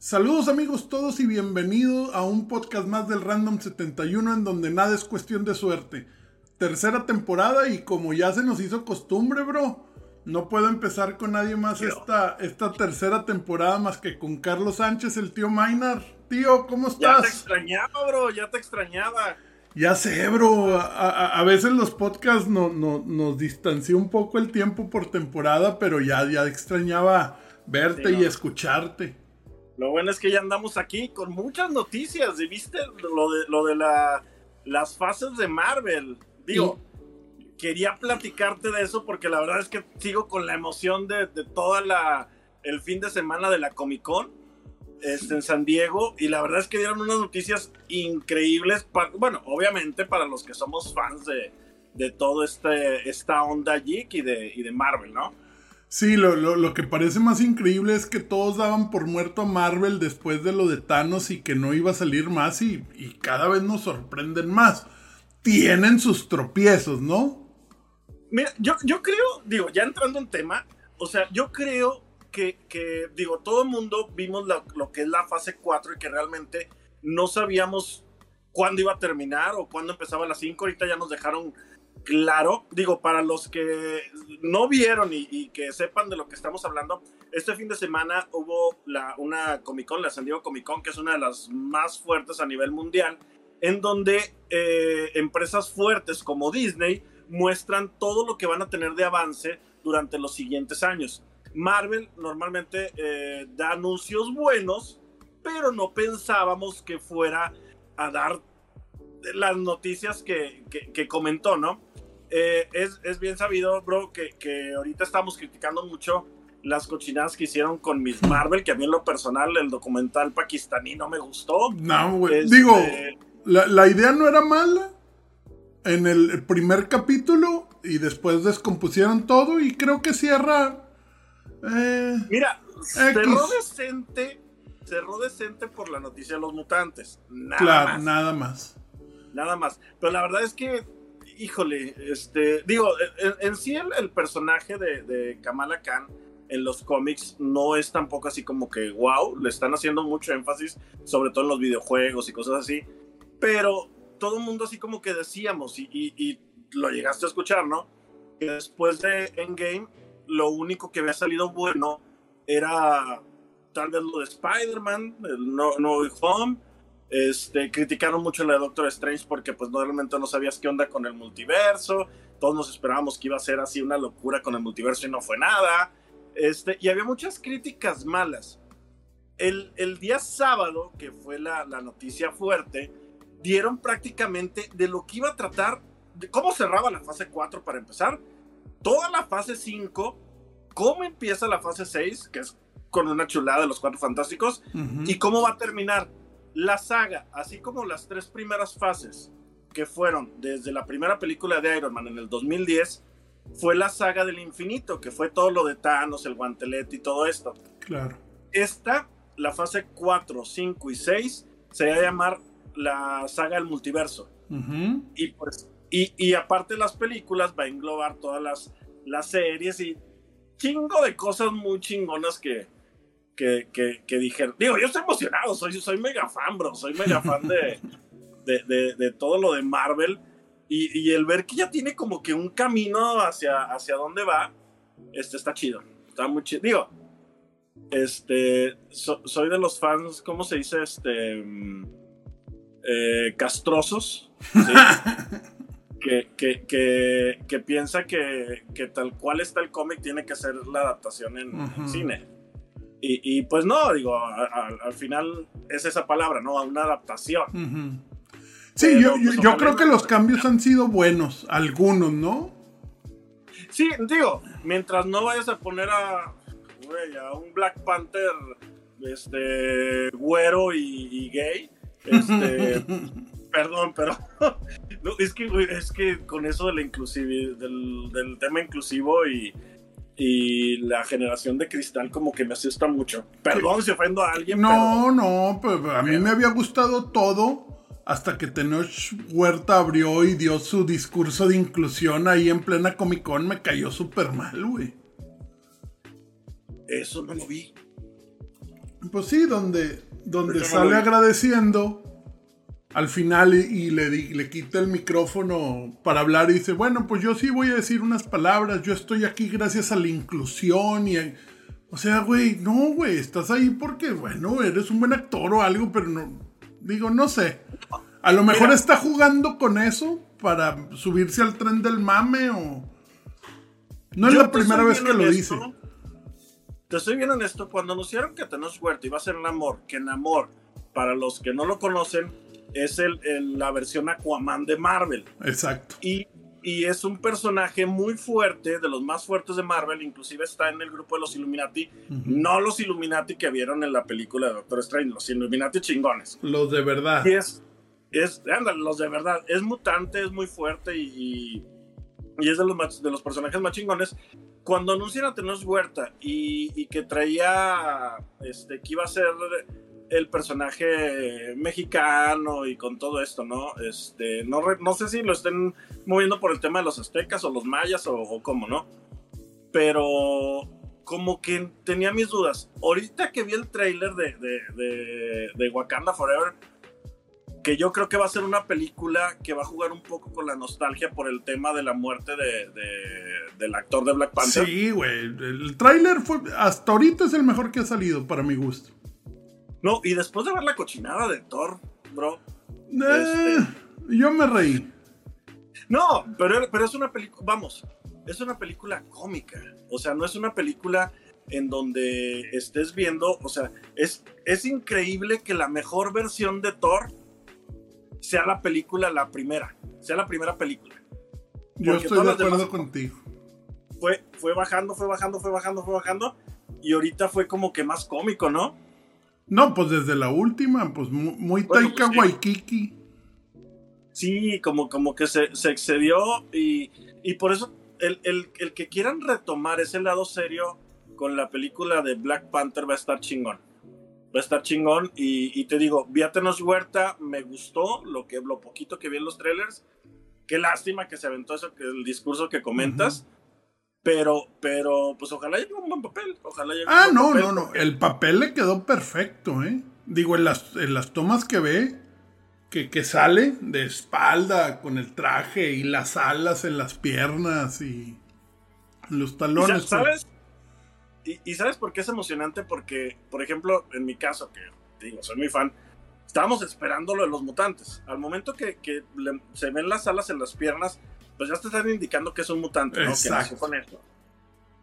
Saludos amigos todos y bienvenidos a un podcast más del Random 71 en donde nada es cuestión de suerte. Tercera temporada y como ya se nos hizo costumbre, bro, no puedo empezar con nadie más esta, esta tercera temporada más que con Carlos Sánchez, el tío Mainar. Tío, ¿cómo estás? Ya te extrañaba, bro, ya te extrañaba. Ya sé, bro. A, veces los podcasts no, no, nos distanció un poco el tiempo por temporada, pero ya, ya extrañaba verte y escucharte. Lo bueno es que ya andamos aquí con muchas noticias. ¿Y viste lo de, lo de la, las fases de Marvel? Digo, quería platicarte de eso porque la verdad es que sigo con la emoción de, de toda la el fin de semana de la Comic Con este, en San Diego y la verdad es que dieron unas noticias increíbles, bueno, obviamente para los que somos fans de, de todo este, esta onda geek y de, y de Marvel, ¿no? Sí, lo, lo, que parece más increíble es que todos daban por muerto a Marvel después de lo de Thanos y que no iba a salir más y, y cada vez nos sorprenden más. Tienen sus tropiezos, ¿no? Mira, yo, yo creo, digo, ya entrando en tema, o sea, yo creo que, digo, todo el mundo vimos lo que es la fase 4 y que realmente no sabíamos cuándo iba a terminar o cuándo empezaba la 5. Ahorita ya nos dejaron claro. Digo, para los que no vieron y, que sepan de lo que estamos hablando, este fin de semana hubo la, una Comic Con, la San Diego Comic Con, que es una de las más fuertes a nivel mundial, en donde eh, empresas fuertes como Disney muestran todo lo que van a tener de avance durante los siguientes años. Marvel normalmente eh, da anuncios buenos, pero no pensábamos que fuera a dar las noticias que, comentó, ¿no? Eh, es, bien sabido, bro, que, que, ahorita estamos criticando mucho las cochinadas que hicieron con Miss Marvel, que a mí en lo personal el documental pakistaní no me gustó. No, güey. Este, Digo, la, la, idea no era mala en el primer capítulo y después descompusieron todo y creo que cierra eh, Mira, cerró decente, cerró decente por la noticia de los mutantes. Nada claro, más. nada más. Nada más. Pero la verdad es que, híjole, este, digo, en, sí el, personaje de, Kamala Khan en los cómics no es tampoco así como que wow, le están haciendo mucho énfasis, sobre todo en los videojuegos y cosas así. Pero todo el mundo así como que decíamos, y, y lo llegaste a escuchar, ¿no? Que después de Endgame lo único que había salido bueno era tal vez lo de Spider-Man, el No, no Home. Este, criticaron mucho la de Doctor Strange porque pues normalmente no sabías qué onda con el multiverso. Todos nos esperábamos que iba a ser así una locura con el multiverso y no fue nada. Este, y había muchas críticas malas. El, el día sábado, que fue la, la noticia fuerte, dieron prácticamente de lo que iba a tratar, de cómo cerraba la fase 4 para empezar, toda la fase 5, cómo empieza la fase 6, que es con una chulada de los cuatro fantásticos, y cómo va a terminar la saga, así como las tres primeras fases que fueron desde la primera película de Iron Man en el 2010, fue la saga del infinito, que fue todo lo de Thanos, el guantelete y todo esto. Claro. Esta, la fase 4, 5 y 6, se va a llamar la saga del multiverso. Y pues y, aparte de las películas, va a englobar todas las, las series y chingo de cosas muy chingonas que, que, que, dijeron. Digo, yo estoy emocionado, soy, soy mega fan, bro. Soy mega fan de, de, todo lo de Marvel. Y, el ver que ya tiene como que un camino hacia, hacia dónde va, este está chido. Está muy chido. Digo, este, soy de los fans, ¿cómo se dice? Este, mm, eh, castrosos. ¿sí? que, que, que, piensa que, tal cual está el cómic tiene que ser la adaptación en, cine. Y, pues no, digo, al final es esa palabra, ¿no? Una adaptación. Sí, yo, yo, pues, creo que los cambios han sido buenos, algunos, ¿no? Sí, digo, mientras no vayas a poner a, a un Black Panther este, güero y, y gay, este, perdón, pero es, que, es que con eso de la inclusividad, del, tema inclusivo y, y la generación de cristal como que me asusta mucho. Perdón si ofendo a alguien. No, no, pero a mí me había gustado todo hasta que Tenoch Huerta abrió y dio su discurso de inclusión ahí en plena Comic Con. Me cayó súper mal, güey. Eso no lo vi. Pues sí, donde, donde sale agradeciendo al final y, le, le quita el micrófono para hablar y dice, bueno, pues yo sí voy a decir unas palabras, yo estoy aquí gracias a la inclusión y... O sea, güey, no, güey, estás ahí porque, bueno, eres un buen actor o algo, pero no, digo, no sé. A lo mejor está jugando con eso para subirse al tren del mame o... No es la primera vez que lo dice. Te soy bien honesto, cuando anunciaron que Thanos Huerta iba a ser Namor, que Namor, para los que no lo conocen, es el, la versión Aquaman de Marvel. Exacto. Y, y, es un personaje muy fuerte, de los más fuertes de Marvel, inclusive está en el grupo de los Illuminati, no los Illuminati que vieron en la película de Doctor Strange, los Illuminati chingones. Los de verdad. Y es, es los de verdad, es mutante, es muy fuerte y, y, es de los, de los personajes más chingones. Cuando anuncian a Thanos Huerta y, y que traía, este, que iba a ser el personaje mexicano y con todo esto, ¿no? Este, no, no sé si lo estén moviendo por el tema de los aztecas o los mayas o, cómo, ¿no? Pero como que tenía mis dudas. Ahorita que vi el trailer de, de, de, Wakanda Forever, que yo creo que va a ser una película que va a jugar un poco con la nostalgia por el tema de la muerte de, del actor de Black Panther. Sí, güey. El trailer fue, hasta ahorita es el mejor que ha salido para mi gusto. No, y después de ver la cochinada de Thor, bro. Eh, este, yo me reí. No, pero, pero es una película, vamos, es una película cómica. O sea, no es una película en donde estés viendo, o sea, es, es increíble que la mejor versión de Thor sea la película, la primera, sea la primera película. Yo estoy de acuerdo contigo. Fue, fue bajando, fue bajando, fue bajando, fue bajando, y ahorita fue como que más cómico, ¿no? No, pues desde la última, pues muy, Taika pues Waikiki. Sí, como, como que se, excedió y, por eso el, que quieran retomar ese lado serio con la película de Black Panther va a estar chingón. Va a estar chingón y, te digo, Viátenos Huerta me gustó lo, que, lo poquito que vi en los trailers. Qué lástima que se aventó eso, que el discurso que comentas. Pero, pero, pues ojalá llegue un buen papel. Ojalá llegue ah, no, no, no. El papel le quedó perfecto, ¿eh? Digo, en las, en las tomas que ve, que, que sale de espalda con el traje y las alas en las piernas y los talones. Pues. ¿Sabes? Y, sabes por qué es emocionante? Porque, por ejemplo, en mi caso, que digo, soy muy fan, estábamos esperando lo de los mutantes. Al momento que, se ven las alas en las piernas, pues ya te están indicando que es un mutante, ¿no? Que nació con esto.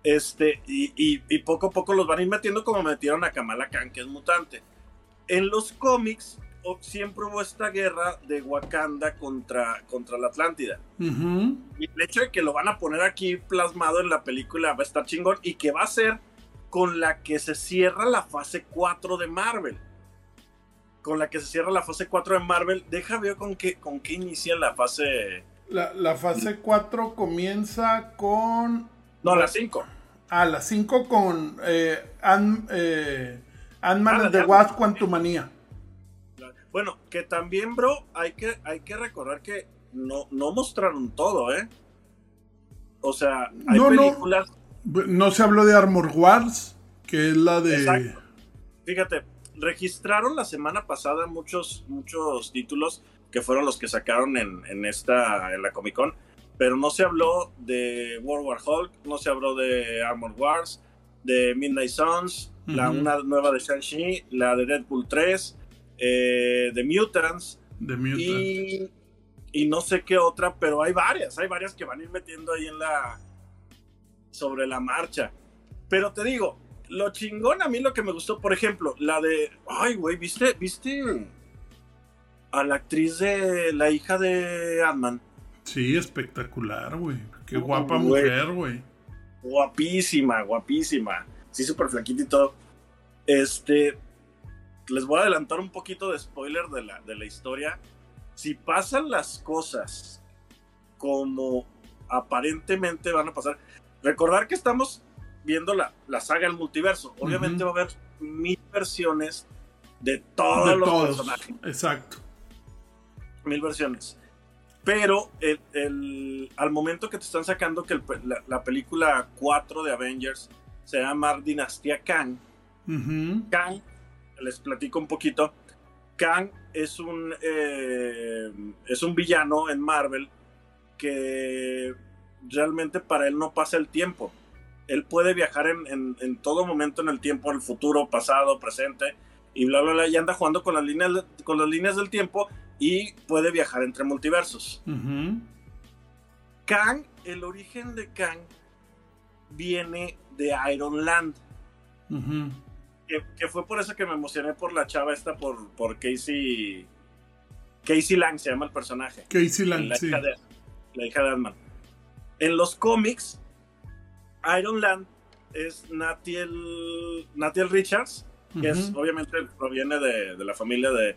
Este, y, poco a poco los van a ir metiendo como metieron a Kamala Khan, que es mutante. En los cómics siempre hubo esta guerra de Wakanda contra, contra la Atlántida. Y el hecho de que lo van a poner aquí plasmado en la película va a estar chingón y que va a ser con la que se cierra la fase 4 de Marvel. Con la que se cierra la fase 4 de Marvel. Deja ver con qué, con qué inicia la fase la, fase 4 comienza con. No, la 5. Ah, la 5 con eh, Ant, eh, man ah, the Wasp Quantumania. Bueno, que también, bro, hay que, hay que recordar que no, no mostraron todo, ¿eh? O sea, hay películas. No. se habló de Armor Wars, que es la de. Fíjate, registraron la semana pasada muchos, muchos títulos que fueron los que sacaron en, esta, en la Comic Con. Pero no se habló de World War Hulk, no se habló de Armor Wars, de Midnight Suns, la una nueva de Shang-Chi, la de Deadpool 3, eh, de Mutants. Y, y, no sé qué otra, pero hay varias, hay varias que van a ir metiendo ahí en la. sobre la marcha. Pero te digo, lo chingón a mí lo que me gustó, por ejemplo, la de. Ay, güey, ¿viste? ¿Viste? A la actriz de la hija de Ant-Man. Sí, espectacular, güey. Qué guapa mujer, güey. Guapísima, guapísima. Sí, súper flaquita y todo. Este. Les voy a adelantar un poquito de spoiler de la, de la historia. Si pasan las cosas como aparentemente van a pasar. Recordar que estamos viendo la, la saga del multiverso. Obviamente va a haber mil versiones de todos los personajes. Exacto mil versiones. Pero el, al momento que te están sacando que la, película 4 de Avengers se llama Dinastía Kang, Kang les platico un poquito. Kang es un, eh, es un villano en Marvel que realmente para él no pasa el tiempo. Él puede viajar en, en, todo momento en el tiempo, en el futuro, pasado, presente, y bla, bla, bla, y anda jugando con las líneas, con las líneas del tiempo y puede viajar entre multiversos. Kang, el origen de Kang viene de Iron Land. que, fue por eso que me emocioné por la chava esta, por, por Casey. Casey Lang se llama el personaje. Casey Lang, la sí. Hija de, la hija de ant En los cómics, Iron Land es Natiel, Natiel Richards, que es, obviamente proviene de, de la familia de,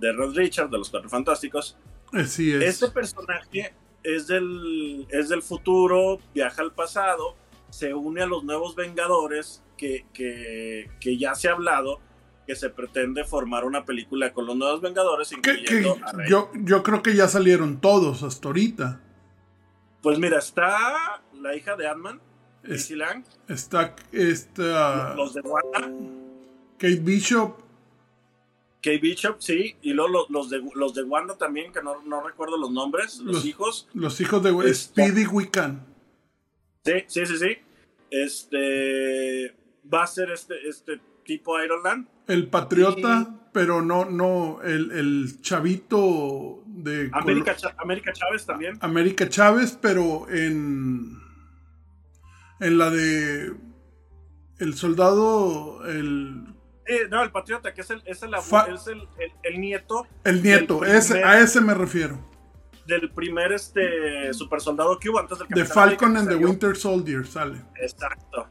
de Rod Richards, de los Cuatro Fantásticos. Así es. Este personaje es del, es del futuro, viaja al pasado, se une a los nuevos Vengadores, que, que, que ya se ha hablado que se pretende formar una película con los nuevos Vengadores, incluyendo yo, yo creo que ya salieron todos hasta ahorita. Pues mira, está la hija de Ant-Man, Lang. Está, está los de Wanda. Kate Bishop. Kate Bishop, sí. Y luego los, de, los de Wanda también, que no, no recuerdo los nombres. Los, hijos. Los hijos de Speedy Wiccan. Sí, sí, sí, sí. Este. Va a ser este, este tipo Iron Man. El patriota, pero no, no, el, el chavito de... América, América Chávez también. América Chávez, pero en... En la de... El soldado, el... no, el patriota, que es el, es el, es el, el, nieto. El nieto, ese, a ese me refiero. Del primer este super soldado que hubo antes del De Falcon and the Winter Soldier sale. Exacto.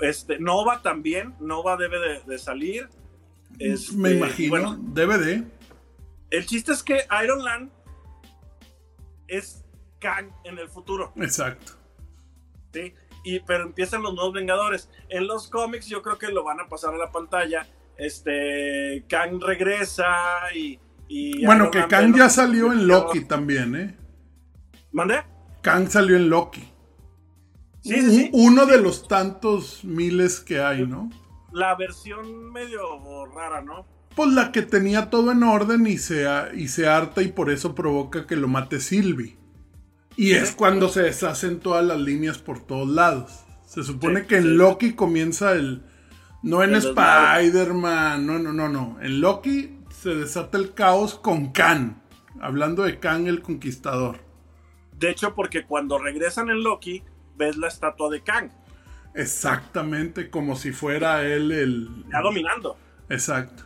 Este, Nova también, Nova debe de, salir. Este, Me imagino, debe de. El chiste es que Iron Land es Kang en el futuro. Exacto. Sí, y, pero empiezan los nuevos Vengadores. En los cómics yo creo que lo van a pasar a la pantalla. Este, Kang regresa y... bueno, que Kang ya salió en Loki también, ¿eh? ¿Mande? Kang salió en Loki. Uno de los tantos miles que hay, ¿no? La versión medio rara, ¿no? Pues la que tenía todo en orden y se, y se harta y por eso provoca que lo mate Sylvie. Y es cuando se deshacen todas las líneas por todos lados. Se supone que en Loki comienza el... No en Spider-Man, no, no, no, no. En Loki se desata el caos con Khan. Hablando de Khan el Conquistador. De hecho, porque cuando regresan en Loki, ves la estatua de Kang. Exactamente, como si fuera él el... Ya dominando. Exacto.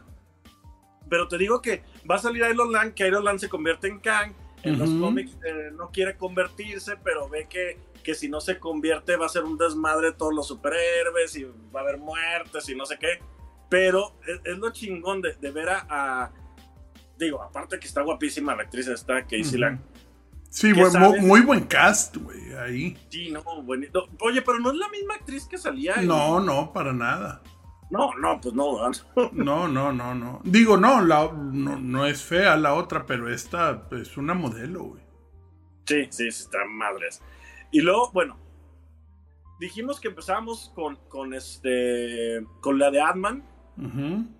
Pero te digo que va a salir Iron Land, que Iron Land se convierte en Kang. En los cómics eh, no quiere convertirse, pero ve que, que si no se convierte va a ser un desmadre de todos los superhéroes y va a haber muertes y no sé qué. Pero es, lo chingón de, ver a, Digo, aparte que está guapísima la actriz esta, Casey Lang Sí, muy, buen cast, güey, ahí. Sí, no, bonito. Oye, pero no es la misma actriz que salía. No, no, para nada. No, no, pues no. no, no, no, no. Digo, no, la, no, es fea la otra, pero esta es una modelo, güey. Sí, sí, está madres. Y luego, bueno, dijimos que empezamos con, con este, con la de Adman.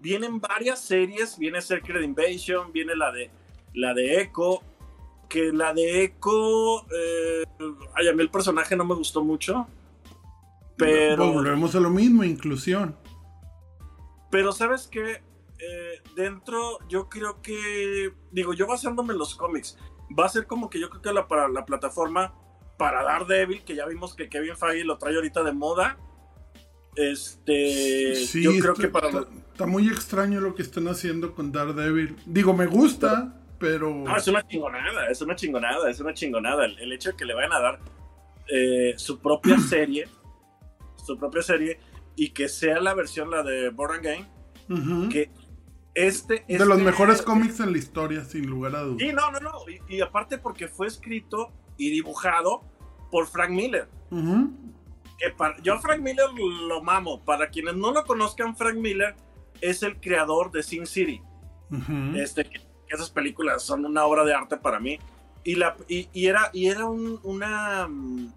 Vienen varias series, viene Secret Invasion, viene la de, la de Echo, que la de Echo, eh, ay, a mí el personaje no me gustó mucho. Pero. Volvemos a lo mismo, inclusión. Pero, ¿sabes qué? Eh, dentro, yo creo que. Digo, yo basándome en los cómics, va a ser como que yo creo que la, para la plataforma para Daredevil, que ya vimos que Kevin Feige lo trae ahorita de moda. Este. Sí, yo creo que para. Está, está, muy extraño lo que están haciendo con Daredevil. Digo, me gusta pero... No, es una chingonada, es una chingonada, es una chingonada. El, hecho de que le vayan a dar eh, su propia serie, su propia serie, y que sea la versión, la de Born Again, que este, De los este mejores cómics en la historia, sin lugar a dudas. Sí, no, no, no. Y, aparte porque fue escrito y dibujado por Frank Miller. que yo Frank Miller lo mamo. Para quienes no lo conozcan, Frank Miller es el creador de Sin City. Este, esas películas son una obra de arte para mí. Y, la, y, era, y era una... Mm,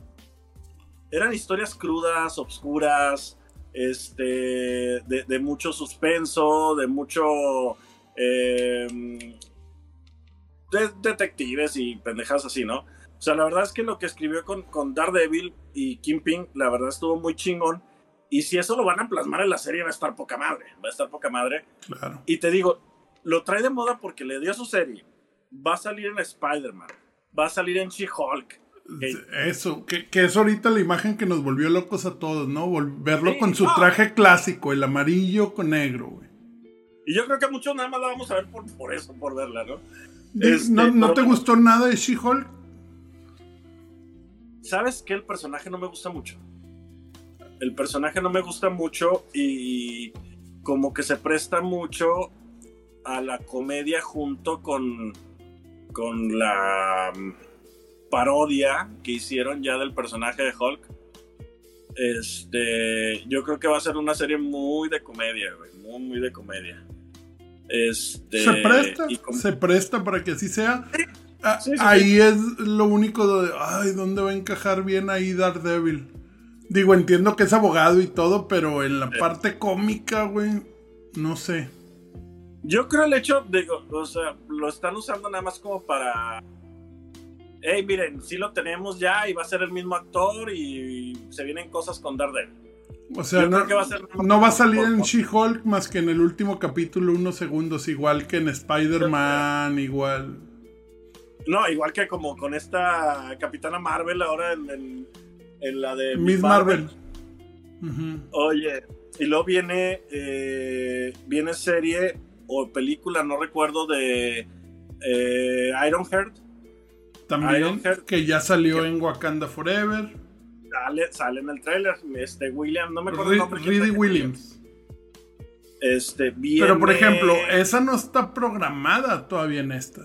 eran historias crudas, obscuras, este, de, mucho suspenso, de mucho eh, de, detectives y pendejas así, ¿no? O sea, la verdad es que lo que escribió con, con Daredevil y Kingpin, la verdad estuvo muy chingón. Y si eso lo van a plasmar en la serie, va a estar poca madre. Va a estar poca madre. Claro. Y te digo, lo trae de moda porque le dio su serie. Va a salir en Spider-Man. Va a salir en She-Hulk. Eso, que, que, es ahorita la imagen que nos volvió locos a todos, ¿no? Verlo con su traje clásico, el amarillo con negro, güey. Y yo creo que muchos nada más la vamos a ver por, por eso, por verla, ¿no? Este, ¿No, te gustó nada de She-Hulk? ¿Sabes que El personaje no me gusta mucho. El personaje no me gusta mucho y como que se presta mucho a la comedia junto con, con la parodia que hicieron ya del personaje de Hulk. Este, yo creo que va a ser una serie muy de comedia, muy, muy de comedia. Este, se presta, se presta para que así sea. Ah, ahí es lo único de, ay, ¿dónde va a encajar bien ahí Daredevil? Digo, entiendo que es abogado y todo, pero en la parte cómica, güey, no sé. Yo creo el hecho, digo, o sea, lo están usando nada más como para hey, miren, sí lo tenemos ya y va a ser el mismo actor y se vienen cosas con Daredevil. O sea, no, va a, salir en She-Hulk más que en el último capítulo unos segundos, igual que en Spider-Man, igual. No, igual que como con esta Capitana Marvel ahora en, la de Miss Marvel. Oye, y luego viene, eh, viene serie o película, no recuerdo, de eh, Ironheart también, que ya salió en Wakanda Forever. Sale, sale en el trailer. Este William, no me acuerdo el nombre. Reedy Williams. Este, Pero por ejemplo, esa no está programada todavía en esta.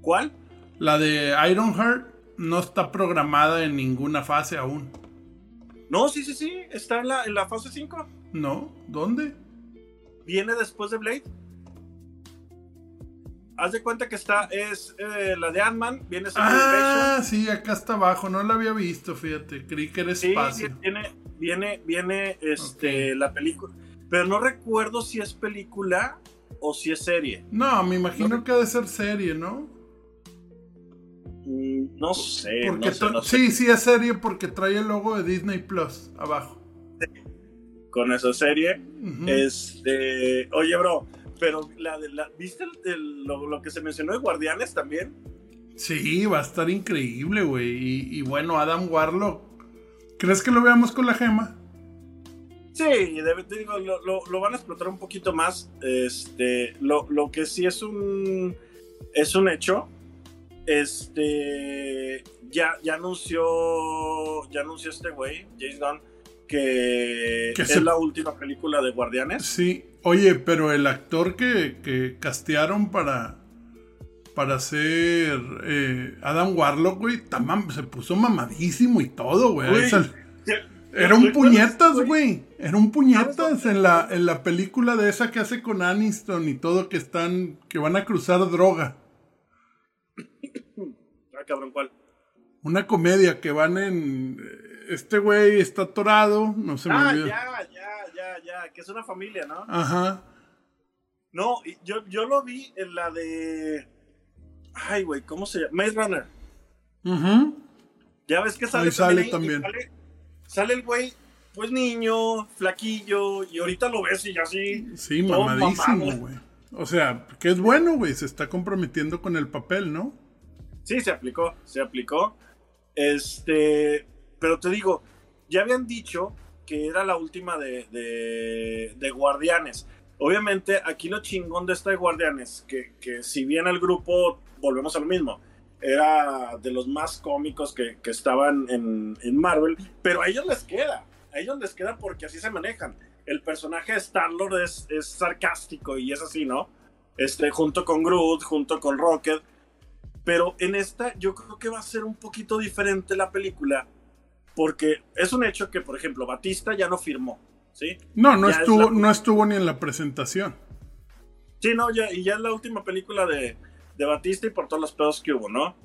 ¿Cuál? La de Ironheart no está programada en ninguna fase aún. No, sí, sí, sí. Está en la, en la fase 5. No, ¿dónde? Viene después de Blade haz de cuenta que está, es eh, la de Ant-Man, viene Ah, sí, acá está abajo, no la había visto, fíjate, creí que era espacio. Sí, viene, viene, viene este, la película, pero no recuerdo si es película o si es serie. No, me imagino que ha de ser serie, ¿no? Mm, no sé, porque no Sí, sí es serie porque trae el logo de Disney Plus abajo. Con esa serie, este, oye, bro, pero la de la, ¿viste lo, que se mencionó de Guardianes también? Sí, va a estar increíble, güey. Y, bueno, Adam Warlock. ¿Crees que lo veamos con la gema? Sí, digo, lo, van a explotar un poquito más. Este, lo, que sí es un es un hecho. Este ya, ya anunció ya anunció este güey, James Gunn, que, es la última película de Guardianes. Sí, oye, pero el actor que, que castearon para, para ser eh, Adam Warlock, güey, se puso mamadísimo y todo, güey. Era un puñetas, güey. Era un puñetas en la, en la película de esa que hace con Aniston y todo que están, que van a cruzar droga. Ah, cabrón, ¿cuál? Una comedia que van en este güey está atorado, no se me ah, ya, ya, ya, ya, que es una familia, ¿no? Ajá. No, yo, yo lo vi en la de. Ay, güey, ¿cómo se llama? Maze Runner. Ajá. Ya ves que sale, ahí sale también. Sale, el güey, pues niño, flaquillo, y ahorita lo ves y ya así. Sí, mamadísimo, güey. O sea, que es bueno, güey, se está comprometiendo con el papel, ¿no? Sí, se aplicó, se aplicó. Este, pero te digo, ya habían dicho que era la última de, de, Guardianes. Obviamente, aquí lo chingón de esta de Guardianes, que, que, si bien el grupo, volvemos a lo mismo, era de los más cómicos que, que estaban en, en, Marvel, pero a ellos les queda, a ellos les queda porque así se manejan. El personaje de Star-Lord es, es, sarcástico y es así, ¿no? Este, junto con Groot, junto con Rocket. Pero en esta yo creo que va a ser un poquito diferente la película porque es un hecho que, por ejemplo, Batista ya no firmó, ¿sí? No, no, estuvo, no estuvo ni en la presentación. Sí, no, ya, y ya es la última película de, Batista y por todos los pedos que hubo, ¿no?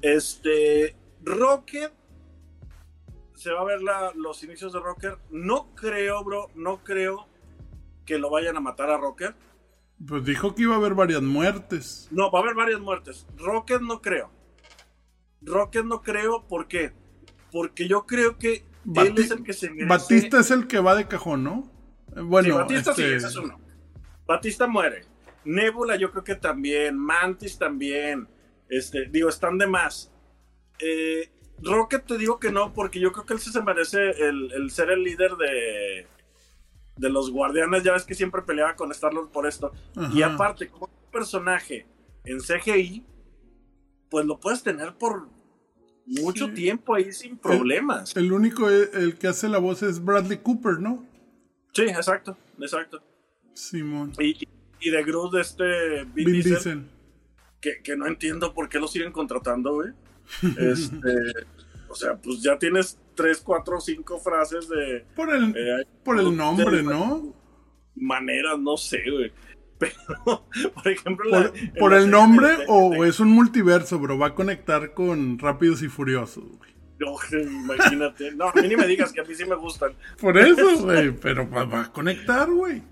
Este, Rocket, se va a ver la, los inicios de Rocker. No creo, bro, no creo que lo vayan a matar a Rocker. Pues dijo que iba a haber varias muertes. No, va a haber varias muertes. Rocket no creo. Rocket no creo, ¿por qué? Porque yo creo que Bati- él es el que se merece. Batista es el que va de cajón, ¿no? Eh, Bueno, Sí, Batista sí, este, ese es uno. Batista muere. Nebula yo creo que también. Mantis también. Este, digo, están de más. Eh, Rocket te digo que no, porque yo creo que él sí se merece el, el ser el líder de, de los guardianes. Ya ves que siempre peleaba con Star-Lord por esto. Y aparte, como un personaje en CGI, pues lo puedes tener por mucho Sí. tiempo ahí sin problemas. el único eh, el que hace la voz es Bradley Cooper, ¿no? Sí, exacto, exacto. Simón. Y, y de Groot, este Vin, Vin Diesel, Diesel. Que, que no entiendo por qué lo siguen contratando, güey. Este, o sea, pues ya tienes tres, cuatro, cinco frases de Por el, eh, por el de- nombre, ¿no? maneras, no sé, güey. Pero, por ejemplo, Por, la- por el nombre de- de- o de- es un multiverso, bro. Va a conectar con Rápidos y Furiosos, güey. No, imagínate. No, a mí ni me digas que a mí sí me gustan. Por eso, güey. Pero va, a conectar, güey.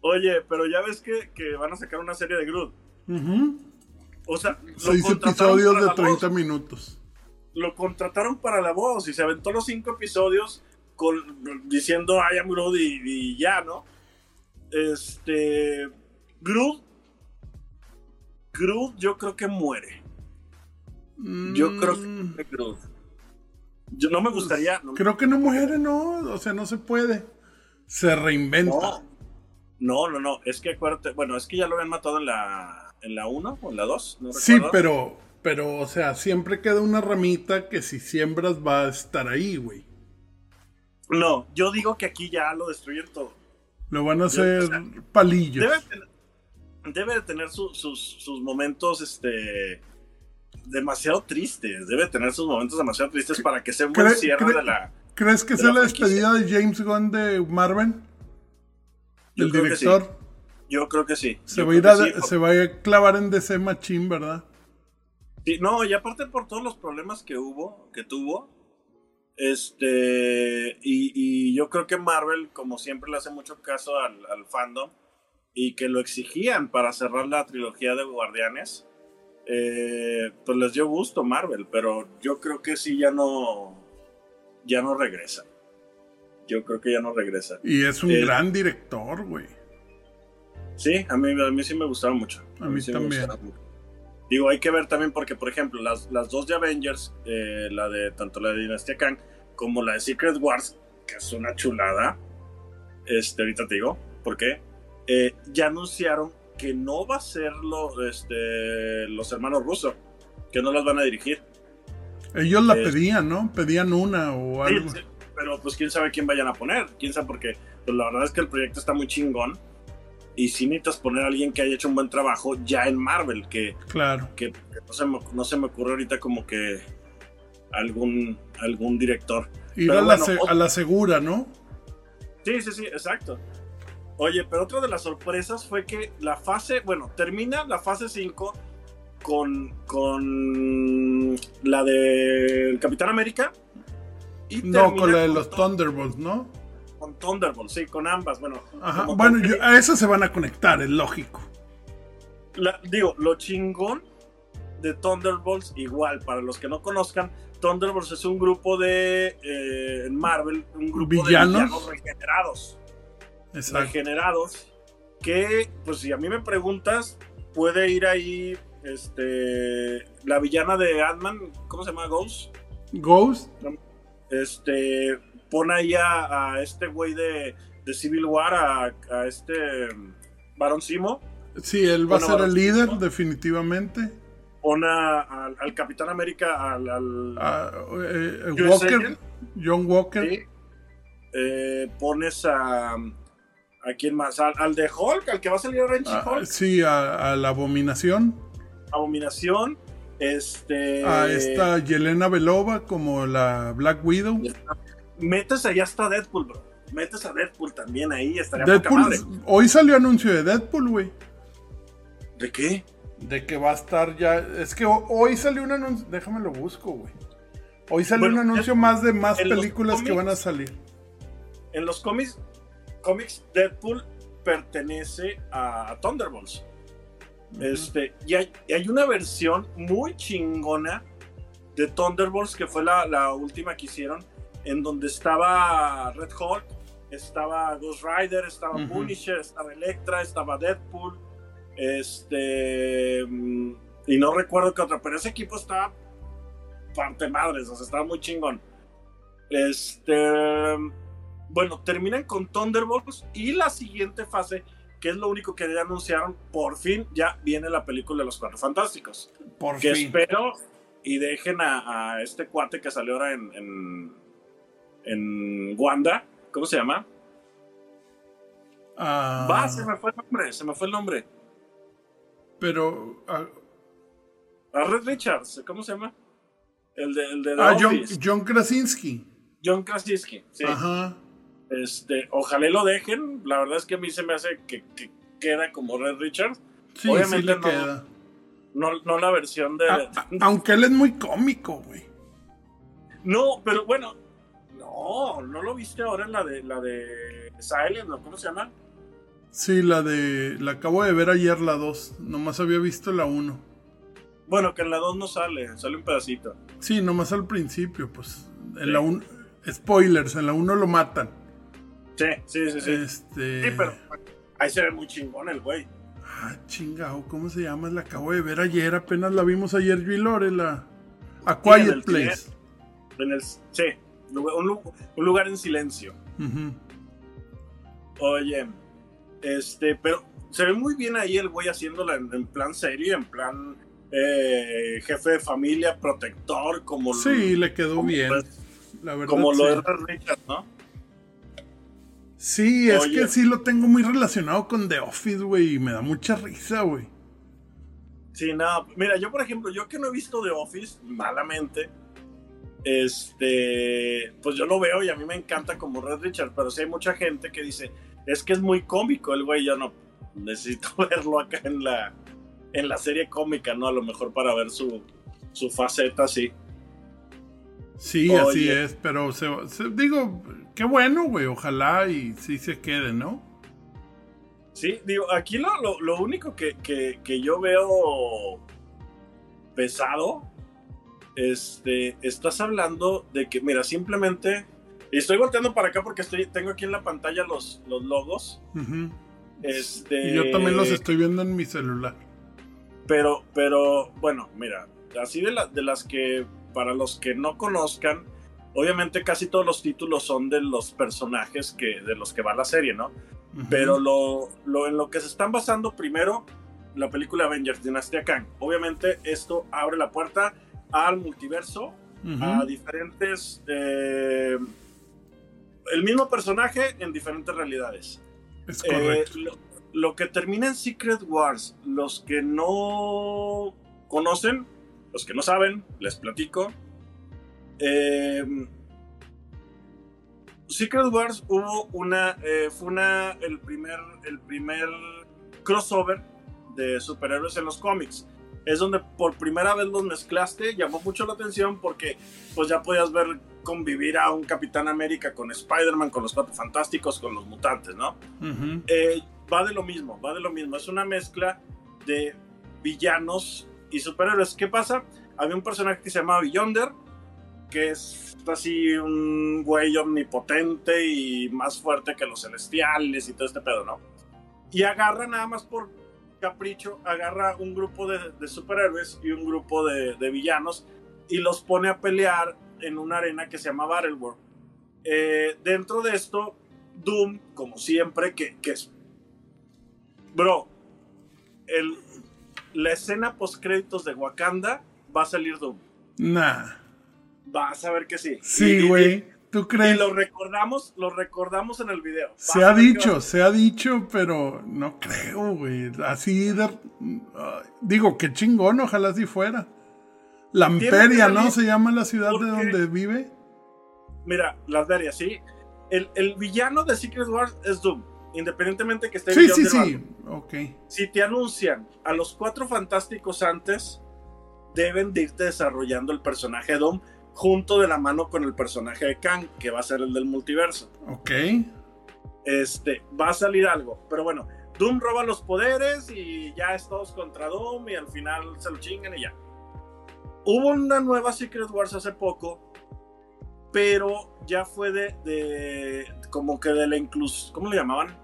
Oye, pero ya ves que, que van a sacar una serie de Groot. O sea, Seis episodios de la 30 voz. minutos. Lo contrataron para la voz y se aventó los cinco episodios con, diciendo I am Groot y, y ya, ¿no? Este. Groot. Groot, yo creo que muere. Yo creo que Mm, muere Groot. Yo no me gustaría. no- Creo que no muere, no. O sea, no se puede. Se reinventa. No, no, no, no. Es que acuérdate. Bueno, es que ya lo habían matado en la en la 1 o en la 2. No sí, pero, pero, o sea, siempre queda una ramita que si siembras va a estar ahí, güey. No, yo digo que aquí ya lo destruyen todo. Lo van a Yo- hacer o sea, palillos. Debe, tener- debe de tener su- sus, sus momentos este demasiado tristes. Debe tener sus momentos demasiado tristes para que sea un buen cierre de la. ¿Crees que de sea la despedida de James Gunn de Marvel? Yo El creo que director. Yo creo que sí. Se va, a ir a, sí. se va a clavar en DC Machín, ¿verdad? Sí, no, y aparte por todos los problemas que hubo, que tuvo, este, y, y yo creo que Marvel, como siempre, le hace mucho caso al, al fandom y que lo exigían para cerrar la trilogía de Guardianes, eh, pues les dio gusto Marvel, pero yo creo que sí ya no, ya no regresa. Yo creo que ya no regresa. Y es un Eh, gran director, güey. Sí, a mí, a mí sí me gustaba mucho. A mí me también. gustaba mucho. Digo, hay que ver también porque, por ejemplo, las, las dos de Avengers, eh, la de tanto la de Dinastía Kang como la de Secret Wars, que es una chulada, este, ahorita te digo, ¿por qué? Eh, ya anunciaron que no va a ser lo, este, los hermanos rusos, que no las van a dirigir. Ellos la es- pedían, ¿no? Pedían una o algo. sí, pero pues quién sabe quién vayan a poner, quién sabe porque pues, la verdad es que el proyecto está muy chingón y sí necesitas poner a alguien que haya hecho un buen trabajo ya en Marvel, que, Claro. que, que no, se me, no se me ocurre ahorita como que algún, algún director. Ir a, la bueno, se- ot- a la segura, ¿no? Sí, sí, sí, exacto. Oye, pero otra de las sorpresas fue que la fase, bueno, termina la fase 5 con, con la de Capitán América. Y No, con la de los Thun- Thunderbolts, ¿no? Con Thunderbolt, sí, con ambas. Bueno, Ajá. Bueno, yo- a eso se van a conectar, es lógico. La- digo, lo chingón de Thunderbolts, igual, para los que no conozcan, Thunderbolts es un grupo de eh, Marvel, un grupo ¿Villanos? de villanos regenerados. Exacto. Regenerados. Que, pues si a mí me preguntas, puede ir ahí este la villana de Ant-Man, ¿cómo se llama? Ghost. Ghost, Este pone ahí a, a este güey de, de Civil War, a, a este Baron Simo. sí, él va Bueno, a ser el líder, definitivamente. Pone al, al Capitán América, al, al- Ah, eh, eh, Walker. John Walker. Sí. Eh, pones a. ¿A quién más? Al, al de Hulk, al que va a salir en Ah, Hulk. sí, a, a la abominación. Abominación. Este. A esta Yelena Belova como la Black Widow. Metes ahí hasta Deadpool, bro. Metes a Deadpool también ahí. Estaría poca Deadpool, madre. hoy salió anuncio de Deadpool, güey. ¿De qué? De que va a estar ya. Es que ho- hoy salió un anuncio. Déjame lo busco, güey. Hoy sale un anuncio más de más películas que van a salir. En los cómics, cómics Deadpool pertenece a Thunderbolts. Este, y hay, una versión muy chingona de Thunderbolts que fue la, última que hicieron, en donde estaba Red Hulk, estaba Ghost Rider, estaba Punisher, estaba Electra, estaba Deadpool, este, mm, y no recuerdo qué otra, pero ese equipo estaba parte madres, o sea, estaba muy chingón. Este, bueno, terminan con Thunderbolts y la siguiente fase, que es lo único que ya anunciaron, por fin ya viene la película de los Cuatro Fantásticos. Por que espero y dejen a, este cuate que salió ahora en, en, en Wanda, ¿cómo se llama? Ah. Va, se me fue el nombre, se me fue el nombre. Pero. Ah, a Red Richards, ¿cómo se llama? El de, el de ah, John, John, Krasinski. John Krasinski, sí. Ajá. Este, ojalá lo dejen. La verdad es que a mí se me hace que, queda como Red Richards. Sí, Obviamente no, queda. No, la versión de. aunque él es muy cómico, güey. No, pero bueno. No, no lo viste ahora en la de la de Silent, ¿no? ¿Cómo se llama? Sí, la de. La acabo de ver ayer, la 2. Nomás había visto la 1. Bueno, que en la 2 no sale, sale un pedacito. Sí, nomás al principio, pues. En la 1. Spoilers, en la 1 lo matan. Sí, sí, sí, sí. Este... Sí, pero ahí se ve muy chingón el güey. Ah, chingado, ¿cómo se llama? La acabo de ver ayer, apenas la vimos ayer yo y Lore, la. A Quiet Place. En el, sí, un, lugar en silencio. Oye, este, pero se ve muy bien ahí el güey haciéndola en, plan serio, en plan eh, jefe de familia, protector, como Sí, le quedó bien. la verdad, como lo era Richard, ¿no? Sí, es que sí lo tengo muy relacionado con The Office, güey, y me da mucha risa, güey. Sí, nada, mira, yo por ejemplo, yo que no he visto The Office, malamente, este, pues yo lo veo y a mí me encanta como Red Richard, pero sí hay mucha gente que dice, es que es muy cómico el güey, yo no necesito verlo acá en la, en la serie cómica, ¿no? A lo mejor para ver su, su faceta así. Sí, así es, pero digo, qué bueno, güey, ojalá y sí se quede, ¿no? Sí, digo, aquí lo, lo, único que, que, yo veo pesado, este, estás hablando de que, mira, simplemente y estoy volteando para acá porque estoy, tengo aquí en la pantalla los, los logos. este, y yo también los estoy viendo en mi celular. Pero, pero, bueno, mira, así de, de las que, para los que no conozcan, obviamente casi todos los títulos son de los personajes que, de los que va la serie, ¿no? Pero lo, lo, en lo que se están basando primero, la película Avengers Dinastía Kang. Obviamente esto abre la puerta al multiverso, a diferentes eh, el mismo personaje en diferentes realidades. Es correcto. Eh, lo, que termina en Secret Wars, los que no conocen, los que no saben, les platico. Eh, Secret Wars hubo una, eh, fue una, el primer, el primer crossover de superhéroes en los cómics. Es donde por primera vez los mezclaste, llamó mucho la atención porque pues ya podías ver convivir a un Capitán América con Spider-Man, con los Cuatro Fantásticos, con los mutantes, ¿no? Eh, va de lo mismo, va de lo mismo. Es una mezcla de villanos y superhéroes. ¿Qué pasa? Había un personaje que se llamaba Beyonder, que es así un güey omnipotente y más fuerte que los celestiales y todo este pedo, ¿no? Y agarra nada más por capricho, agarra un grupo de, superhéroes y un grupo de, de villanos y los pone a pelear en una arena que se llama Battleworld. Eh, dentro de esto, Doom, como siempre, que, es. Bro, el, la escena post créditos de Wakanda va a salir Doom. Nah. Vas a ver que sí. Sí, güey. ¿Tú crees? Y lo recordamos, lo recordamos en el video. Se ha dicho, se ha dicho, pero no creo, güey. Así de. digo, qué chingón, ojalá así fuera. Lamperia, ¿no? Se llama la ciudad de donde vive. Mira, Lamperia, sí. El, villano de Secret Wars es Doom. Independientemente que esté Sí, sí, sí. Ok. Si te anuncian a los cuatro fantásticos antes, deben de irte desarrollando el personaje Doom junto de la mano con el personaje de Kang, que va a ser el del multiverso. Ok. Este, va a salir algo, pero bueno, Doom roba los poderes y ya es todos contra Doom y al final se lo chingan y ya. Hubo una nueva Secret Wars hace poco, pero ya fue de, de como que de la inclusión, ¿cómo le llamaban?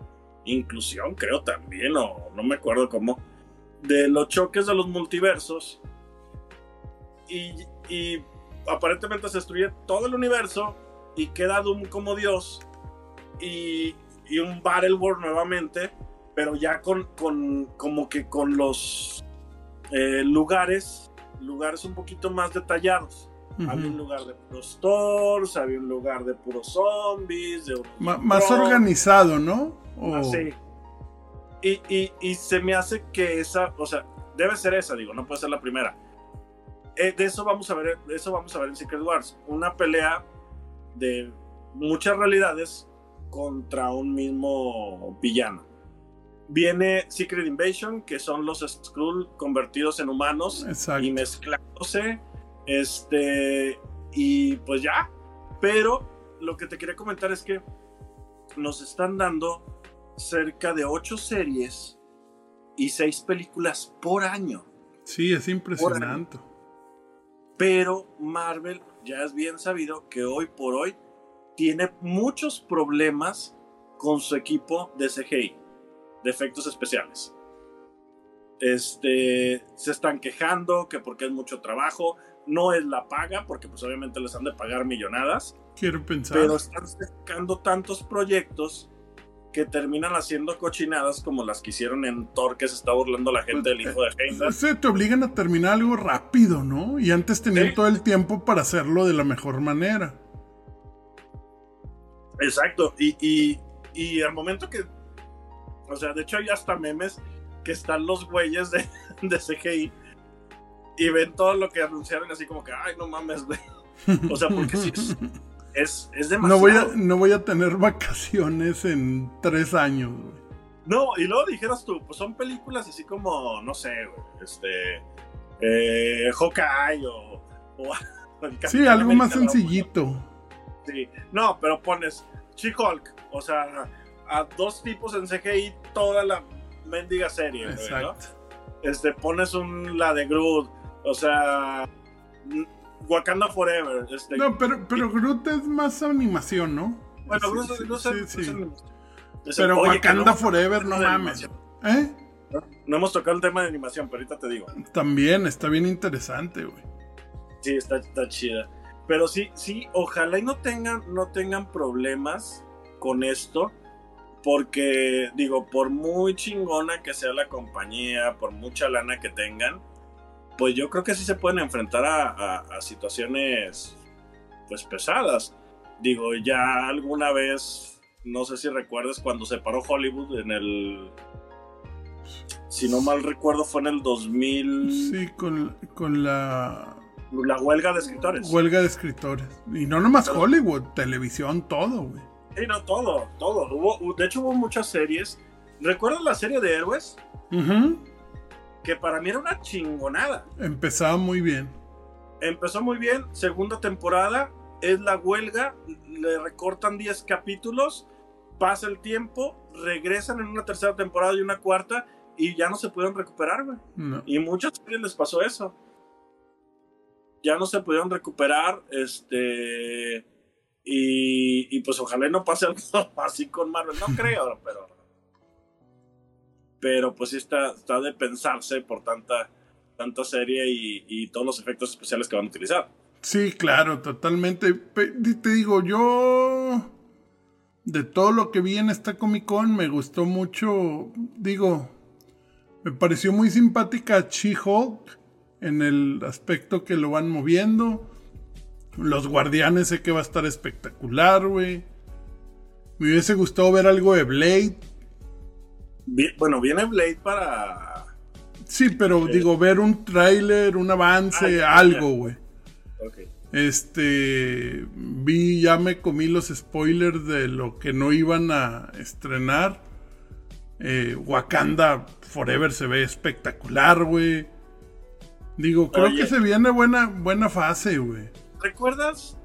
Inclusión, creo también, o no me acuerdo cómo, de los choques de los multiversos. Y, y aparentemente se destruye todo el universo y queda Doom como Dios y, y un Battle World nuevamente, pero ya con, con como que con los eh, lugares, lugares un poquito más detallados. Había un lugar de puros Thors, había un lugar de puros zombies, de más organizado, ¿no? Ah, sí. Y, y, y, se me hace que esa, o sea, debe ser esa, digo, no puede ser la primera. Eh, de eso vamos a ver, de eso vamos a ver en Secret Wars, una pelea de muchas realidades contra un mismo villano. Viene Secret Invasion, que son los Skrull convertidos en humanos y mezclándose. Este, y pues ya. Pero lo que te quería comentar es que nos están dando cerca de ocho series y seis películas por año. Sí, es impresionante. Pero Marvel ya es bien sabido que hoy por hoy tiene muchos problemas con su equipo de CGI, de efectos especiales. Este, se están quejando que porque es mucho trabajo, no es la paga, porque pues obviamente les han de pagar millonadas. Quiero pensar. Pero están sacando tantos proyectos que terminan haciendo cochinadas como las que hicieron en Thor, que se está burlando la gente del hijo de Heimdall. Se te obligan a terminar algo rápido, ¿no? Y antes tenían todo el tiempo para hacerlo de la mejor manera. Exacto, y, y, y al momento que, o sea, de hecho hay hasta memes que están los güeyes de, de CGI y ven todo lo que anunciaron así como que, ay, no mames, güey. O sea, porque sí es, es, demasiado. No voy, a, no voy a tener vacaciones en tres años, güey. No, y luego dijeras tú, pues son películas así como, no sé, güey, este, eh, Hawkeye o... o sí, algo más sencillito. Sí, no, pero pones She-Hulk, o sea, a dos tipos en CGI toda la mendiga serie, Exacto. Este, pones un, la de Groot, o sea, Wakanda Forever. Este, no, pero, pero Groot es más animación, ¿no? Bueno, Groot, es sí, Pero Wakanda Forever, no mames. ¿Eh? No, hemos tocado el tema de animación, pero ahorita te digo. También, está bien interesante, güey. Sí, está, está chida. Pero sí, sí, ojalá y no tengan, no tengan problemas con esto. Porque, digo, por muy chingona que sea la compañía, por mucha lana que tengan, pues yo creo que sí se pueden enfrentar a, situaciones, pues pesadas. Digo, ya alguna vez, no sé si recuerdas cuando se paró Hollywood en el si no mal recuerdo, fue en el 2000. Sí, con, con la la huelga de escritores. Huelga de escritores. Y no nomás Hollywood, televisión, todo, güey. Sí, no, todo, todo. Hubo, de hecho, hubo muchas series. ¿Recuerdas la serie de Héroes? Que para mí era una chingonada. Empezaba muy bien. Empezó muy bien. Segunda temporada, es la huelga. Le recortan 10 capítulos. Pasa el tiempo. Regresan en una tercera temporada y una cuarta. Y ya no se pudieron recuperar, güey. Y muchas series les pasó eso ya no se pudieron recuperar, este, y, pues ojalá no pase algo así con Marvel, no creo, pero, pero pues está, está de pensarse por tanta, tanta serie y, todos los efectos especiales que van a utilizar. Sí, claro, totalmente. Te digo, yo de todo lo que vi en esta Comic Con me gustó mucho, digo, me pareció muy simpática She-Hulk en el aspecto que lo van moviendo. Los guardianes sé que va a estar espectacular, güey. Me hubiese gustado ver algo de Blade. Bueno, viene Blade para... Sí, pero digo, ver un tráiler, un avance, ah, algo, güey. Este, vi, ya me comí los spoilers de lo que no iban a estrenar. Eh, Wakanda Forever se ve espectacular, güey. Digo, creo que se viene buena, buena fase, güey. ¿recuerdas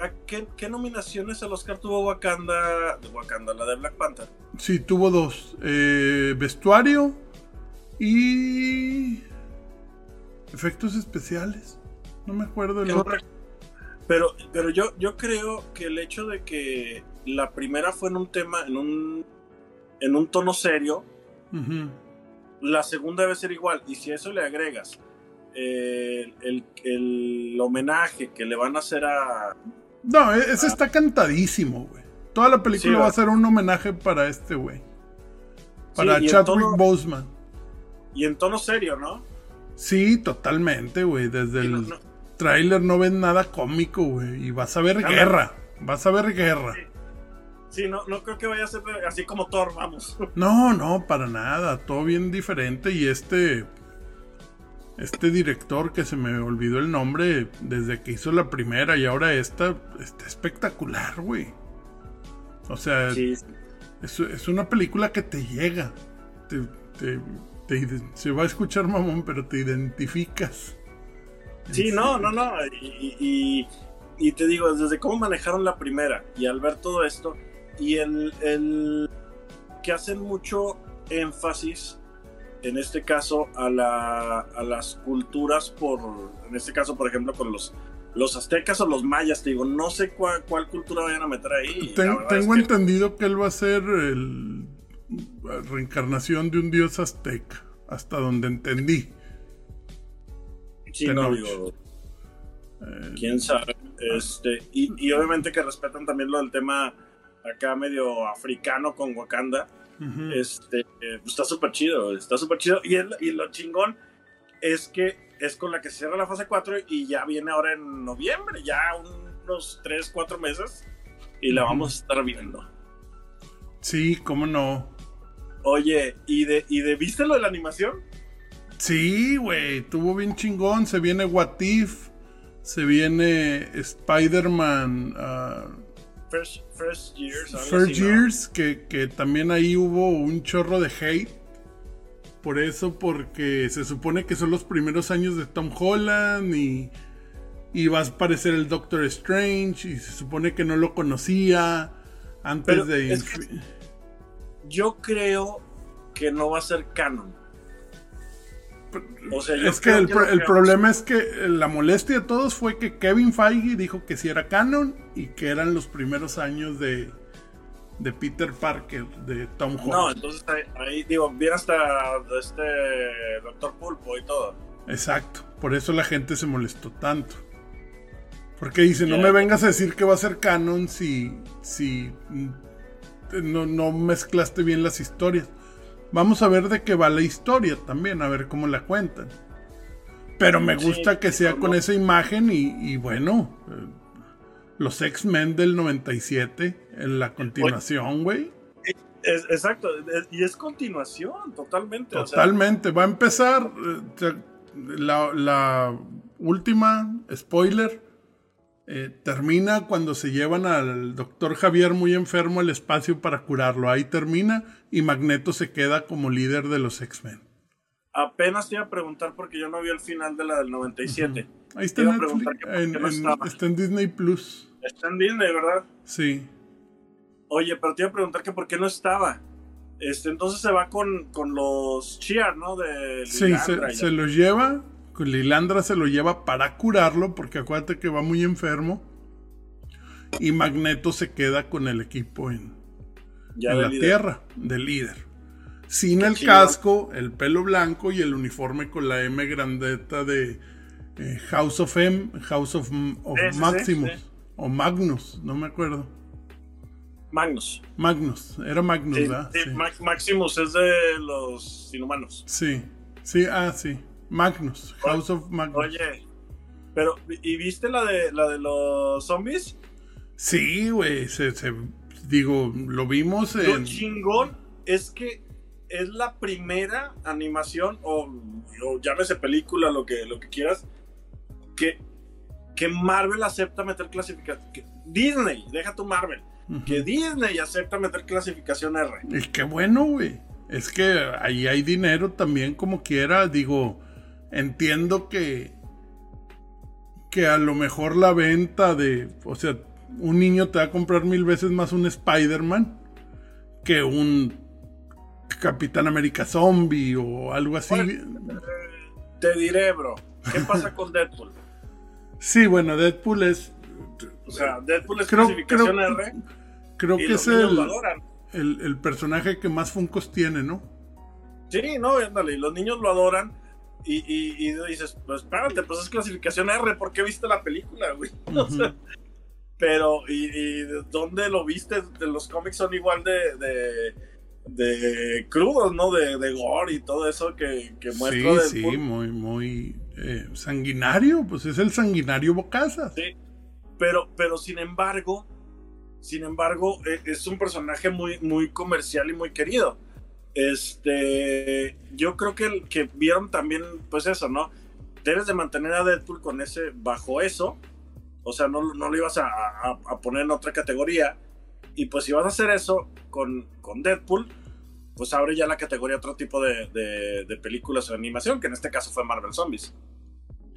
a qué, qué nominaciones al Oscar tuvo Wakanda, de Wakanda, la de Black Panther? Sí, tuvo dos. Eh, vestuario y... Efectos especiales. No me acuerdo el otro. Pero, pero yo, yo creo que el hecho de que la primera fue en un tema, en un, en un tono serio, la segunda debe ser igual. Y si a eso le agregas eh, el, el homenaje que le van a hacer a. No, e- ese está cantadísimo, güey. Toda la película Sí, va a ser un homenaje para este güey. Para Sí, Chadwick tono- Boseman. Y en tono serio, ¿no? Sí, totalmente, güey. Desde el no- no- tráiler no ven nada cómico, güey. Y vas a ver guerra. Vas a ver guerra. sí, no, no creo que vaya a ser así como Thor, vamos. No, no, para nada. Todo bien diferente. Y este. Este director que se me olvidó el nombre desde que hizo la primera y ahora esta, está espectacular, güey. O sea, Sí, es, es una película que te llega. Te, te- se va a escuchar mamón, pero te identificas. Sí, no, no, no. Y- y te digo, desde cómo manejaron la primera y al ver todo esto, y el, el que hacen mucho énfasis, en este caso, a, la, a las culturas, por, en este caso, por ejemplo, con los, los aztecas o los mayas, te digo, no sé cuál, cuál cultura vayan a meter ahí. Ten- tengo es que- entendido que él va a ser el, la reencarnación de un dios azteca, hasta donde entendí. Sí, no, digo, Eh, quién sabe. Este, y, y obviamente que respetan también lo del tema acá medio africano con Wakanda. Este, eh, está súper chido, está súper chido. Y, el- y lo chingón es que es con la que se cierra la fase 4 y ya viene ahora en noviembre, ya unos 3, 4 meses. Y la vamos a estar viendo. Sí, cómo no. Oye, ¿y de, ¿y de viste lo de la animación? Sí, güey, tuvo bien chingón. Se viene What If, se viene Spider-Man ah, First, first Years. algo First así, ¿no? Years, que, que también ahí hubo un chorro de hate. Por eso, porque se supone que son los primeros años de Tom Holland y, y va a aparecer el Doctor Strange y se supone que no lo conocía antes Pero de... es que- Infi- Yo creo que no va a ser canon. O sea, yo Es que el, que problema es que la molestia de todos fue que Kevin Feige dijo que sí era canon y que eran los primeros años de, de Peter Parker, de Tom Holland. No, entonces ahí, digo, viene hasta este Doctor Pulpo y todo. Exacto, por eso la gente se molestó tanto. Porque dice, no me vengas a decir que va a ser canon si, si mm, no, no mezclaste bien las historias. Vamos a ver de qué va la historia también, a ver cómo la cuentan. Pero me Sí, gusta que sea con esa imagen y, y bueno, eh, los X-Men del 97 en la continuación, güey. Es- exacto, es- y es continuación, totalmente. o sea, Totalmente. Va a empezar eh, la última, spoiler, eh, termina cuando se llevan al doctor Javier muy enfermo al espacio para curarlo. Ahí termina y Magneto se queda como líder de los X-Men. apenas te iba a preguntar porque yo no vi el final de la del 97. Ahí está Te iba a en, no está en Disney Plus. Está en Disney, ¿verdad? Sí. Oye, pero te iba a preguntar que por qué no estaba. Este, entonces se va con, con los Cheer, ¿no? De Sí, se, y se lo lleva. Lilandra se lo lleva para curarlo, porque acuérdate que va muy enfermo. Y Magneto se queda con el equipo en, ya en de la líder. Tierra, del líder. Sin Qué el casco, el pelo blanco y el uniforme con la M grandeta de eh, House of M, House of, of Sí, sí, sí, Maximus. sí. O Magnus, no me acuerdo. Magnus. Magnus, era Magnus, ¿verdad? Maximus es de los inhumanos. sí, sí, ah, sí. Magnus, House of Magnus. Oye, pero ¿y viste la de la de los zombies? Sí, güey, se, se- digo, lo vimos Lo chingón es que es la primera animación o, o llámese película, lo que lo que quieras, que que Marvel acepta meter clasificación. Disney, deja tu Marvel. Que Disney acepta meter clasificación R. Y qué bueno, güey. Es que ahí hay dinero también como quiera. Digo, entiendo que que a lo mejor la venta de, o sea, un niño te va a comprar mil veces más un Spider-Man que un Capitán América Zombie o algo así. te diré, bro. ¿Qué pasa con Deadpool? Sí, bueno, Deadpool es. O sea, Deadpool es clasificación R. Creo que es el, el, el, personaje que más Funcos tiene, ¿no? Sí, no, ándale, los niños lo adoran. Y, y, dices, pues espérate, pues es clasificación R, ¿por qué viste la película, güey? pero, ¿y, dónde lo viste? Los cómics son igual de, de, de crudos, ¿no? De, de, gore y todo eso que, que muestra. Sí, sí, muy, muy eh, sanguinario, pues es el sanguinario Bocasa. Sí, pero, pero sin embargo, sin embargo, e, es un personaje muy, muy comercial y muy querido. Este, yo creo que, que vieron también, pues eso, ¿no? Debes de mantener a Deadpool con ese, bajo eso, o sea, no, no lo ibas a, a, poner en otra categoría. Y pues si vas a hacer eso con, con Deadpool, pues abre ya la categoría otro tipo de, de, de películas o animación, que en este caso fue Marvel Zombies.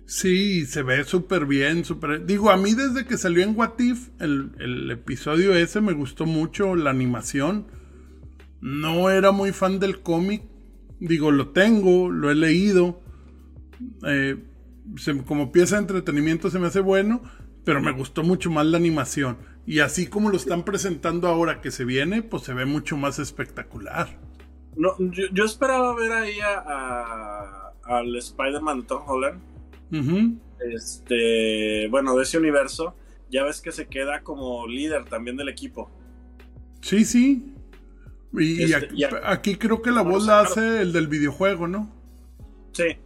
Sí, se ve súper bien, súper... Digo, a mí desde que salió en What If, el, el episodio ese me gustó mucho, la animación no era muy fan del cómic. Digo, lo tengo, lo he leído. Eh, como pieza de entretenimiento se me hace bueno, pero me gustó mucho más la animación. Y así como lo están presentando ahora que se viene, pues se ve mucho más espectacular. No, yo, esperaba ver ahí a, al Spider-Man Tom Holland. Este, bueno, de ese universo. Ya ves que se queda como líder también del equipo. Sí, sí. Y, este, aquí, creo que la voz la hace el del videojuego, ¿no? Sí,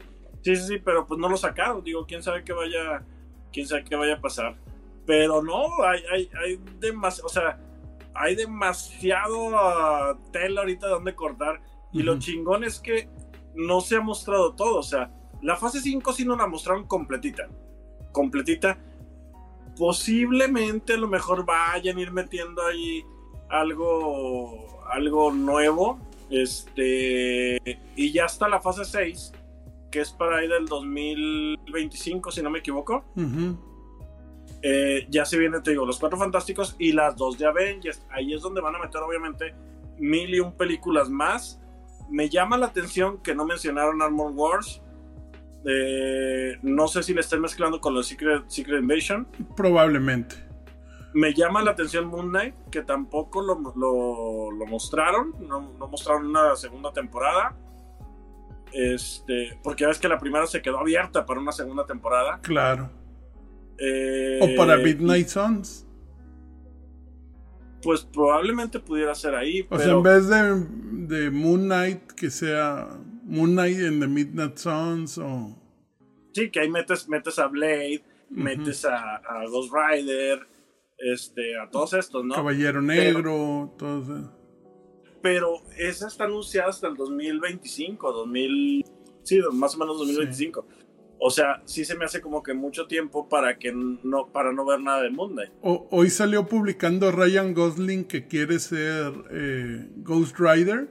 sí, sí, pero pues no lo sacaron. Digo, quién sabe qué vaya, quién sabe qué vaya a pasar. Pero no, hay, hay, hay demasiado, o sea, hay demasiado uh, tela ahorita de donde cortar. Y lo chingón es que no se ha mostrado todo. O sea, la fase 5 sí no la mostraron completita. Completita. Posiblemente a lo mejor vayan a ir metiendo ahí algo algo nuevo. Este, y ya está la fase 6, que es para ahí del 2025, si no me equivoco. Eh, ya se viene, te digo, los cuatro fantásticos y las dos de Avengers. Ahí es donde van a meter, obviamente, mil y un películas más. Me llama la atención que no mencionaron Armor Wars. Eh, no sé si le estén mezclando con los Secret, Secret Invasion. Probablemente. Me llama la atención Moon Knight, que tampoco lo, lo, mostraron, no, mostraron una segunda temporada. Este, porque ves que la primera se quedó abierta para una segunda temporada. Claro. Eh, o para Midnight Suns. Pues probablemente pudiera ser ahí. O sea, en vez de, de, Moon Knight, que sea Moon Knight en The Midnight Suns o. Sí, que ahí metes, metes a Blade, metes a, a Ghost Rider, este, a todos estos, ¿no? Caballero Negro, todos. Pero esa está anunciada hasta el 2025, 2000, sí, más o menos 2025. O sea, sí se me hace como que mucho tiempo para que no, para no ver nada de Moon hoy salió publicando Ryan Gosling que quiere ser eh, Ghost Rider.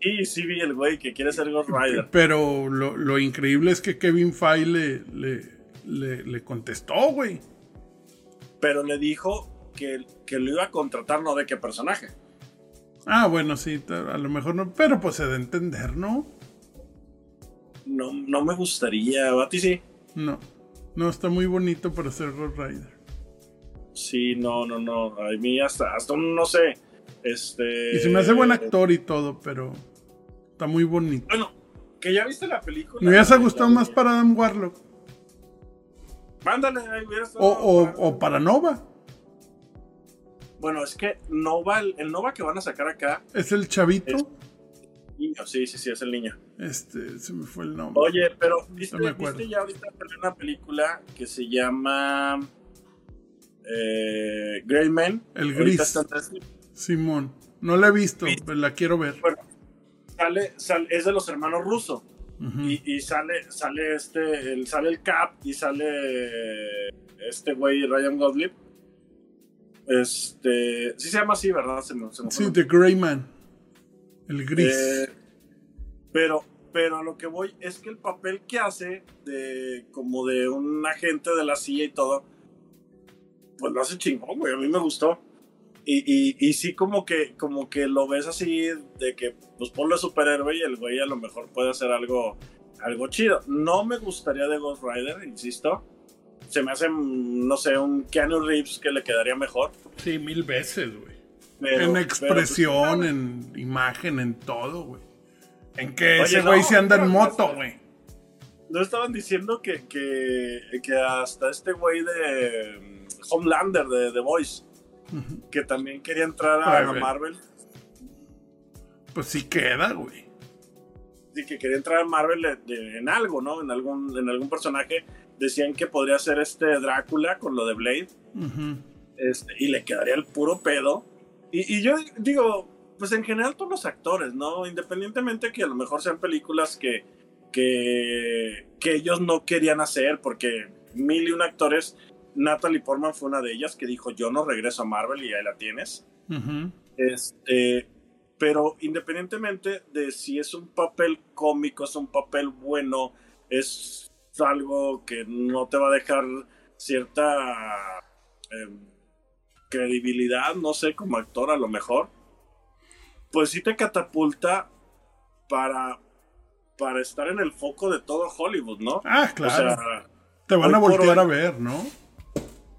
Sí, sí vi el güey que quiere ser Ghost Rider. Pero lo, lo increíble es que Kevin Feige le, le, le contestó, güey pero le dijo que, que lo iba a contratar, no de qué personaje. Ah, bueno, sí, a lo mejor no, pero pues se de entender, ¿no? No, no me gustaría, a ti sí. No, no, está muy bonito para ser Road Rider. Sí, no, no, no, a mí hasta, hasta no sé, este... Y se me hace buen actor y todo, pero está muy bonito. Bueno, que ya viste la película. Me hubiese gustado más para Adam Warlock. Mándale, ahí o, o, o, para Nova. Bueno, es que Nova, el, Nova que van a sacar acá. ¿Es el chavito? niño, sí, sí, sí, es el niño. Este, se me fue el nombre. Oye, pero ¿viste, ¿viste ya ahorita una película que se llama eh, Grey Man? El gris. Simón. No la he visto, pero la quiero ver. Bueno, sale, sale, es de los hermanos rusos y, sale, sale este, el, sale el Cap y sale este güey Ryan Gosling. Este, sí se llama así, ¿verdad? sí, The Grey Man. El gris. Eh, pero pero a lo que voy es que el papel que hace de como de un agente de la CIA y todo, pues lo hace chingón, güey. A mí me gustó. Y, y, y, sí como que, como que lo ves así de que pues ponlo superhéroe y el güey a lo mejor puede hacer algo, algo chido. No me gustaría de Ghost Rider, insisto. Se me hace, no sé, un Keanu Reeves que le quedaría mejor. Sí, mil veces, güey. en expresión, pues, en imagen, en todo, güey. En que ese güey se anda en moto, güey. No estaban diciendo que, que, que hasta este güey de mm, Homelander, de The Voice, que también quería entrar a, Marvel. Pues sí queda, güey. Sí, que quería entrar a Marvel en, algo, ¿no? En algún, en algún personaje. Decían que podría ser este Drácula con lo de Blade. este, y le quedaría el puro pedo. Y, y, yo digo, pues en general todos los actores, ¿no? Independientemente que a lo mejor sean películas que, que, que ellos no querían hacer, porque mil y un actores Natalie Portman fue una de ellas que dijo, yo no regreso a Marvel y ahí la tienes. este, pero independientemente de si es un papel cómico, es un papel bueno, es algo que no te va a dejar cierta em, credibilidad, no sé, como actor a lo mejor, pues sí te catapulta para, para estar en el foco de todo Hollywood, ¿no? Ah, claro. te van a voltear a ver, ¿no?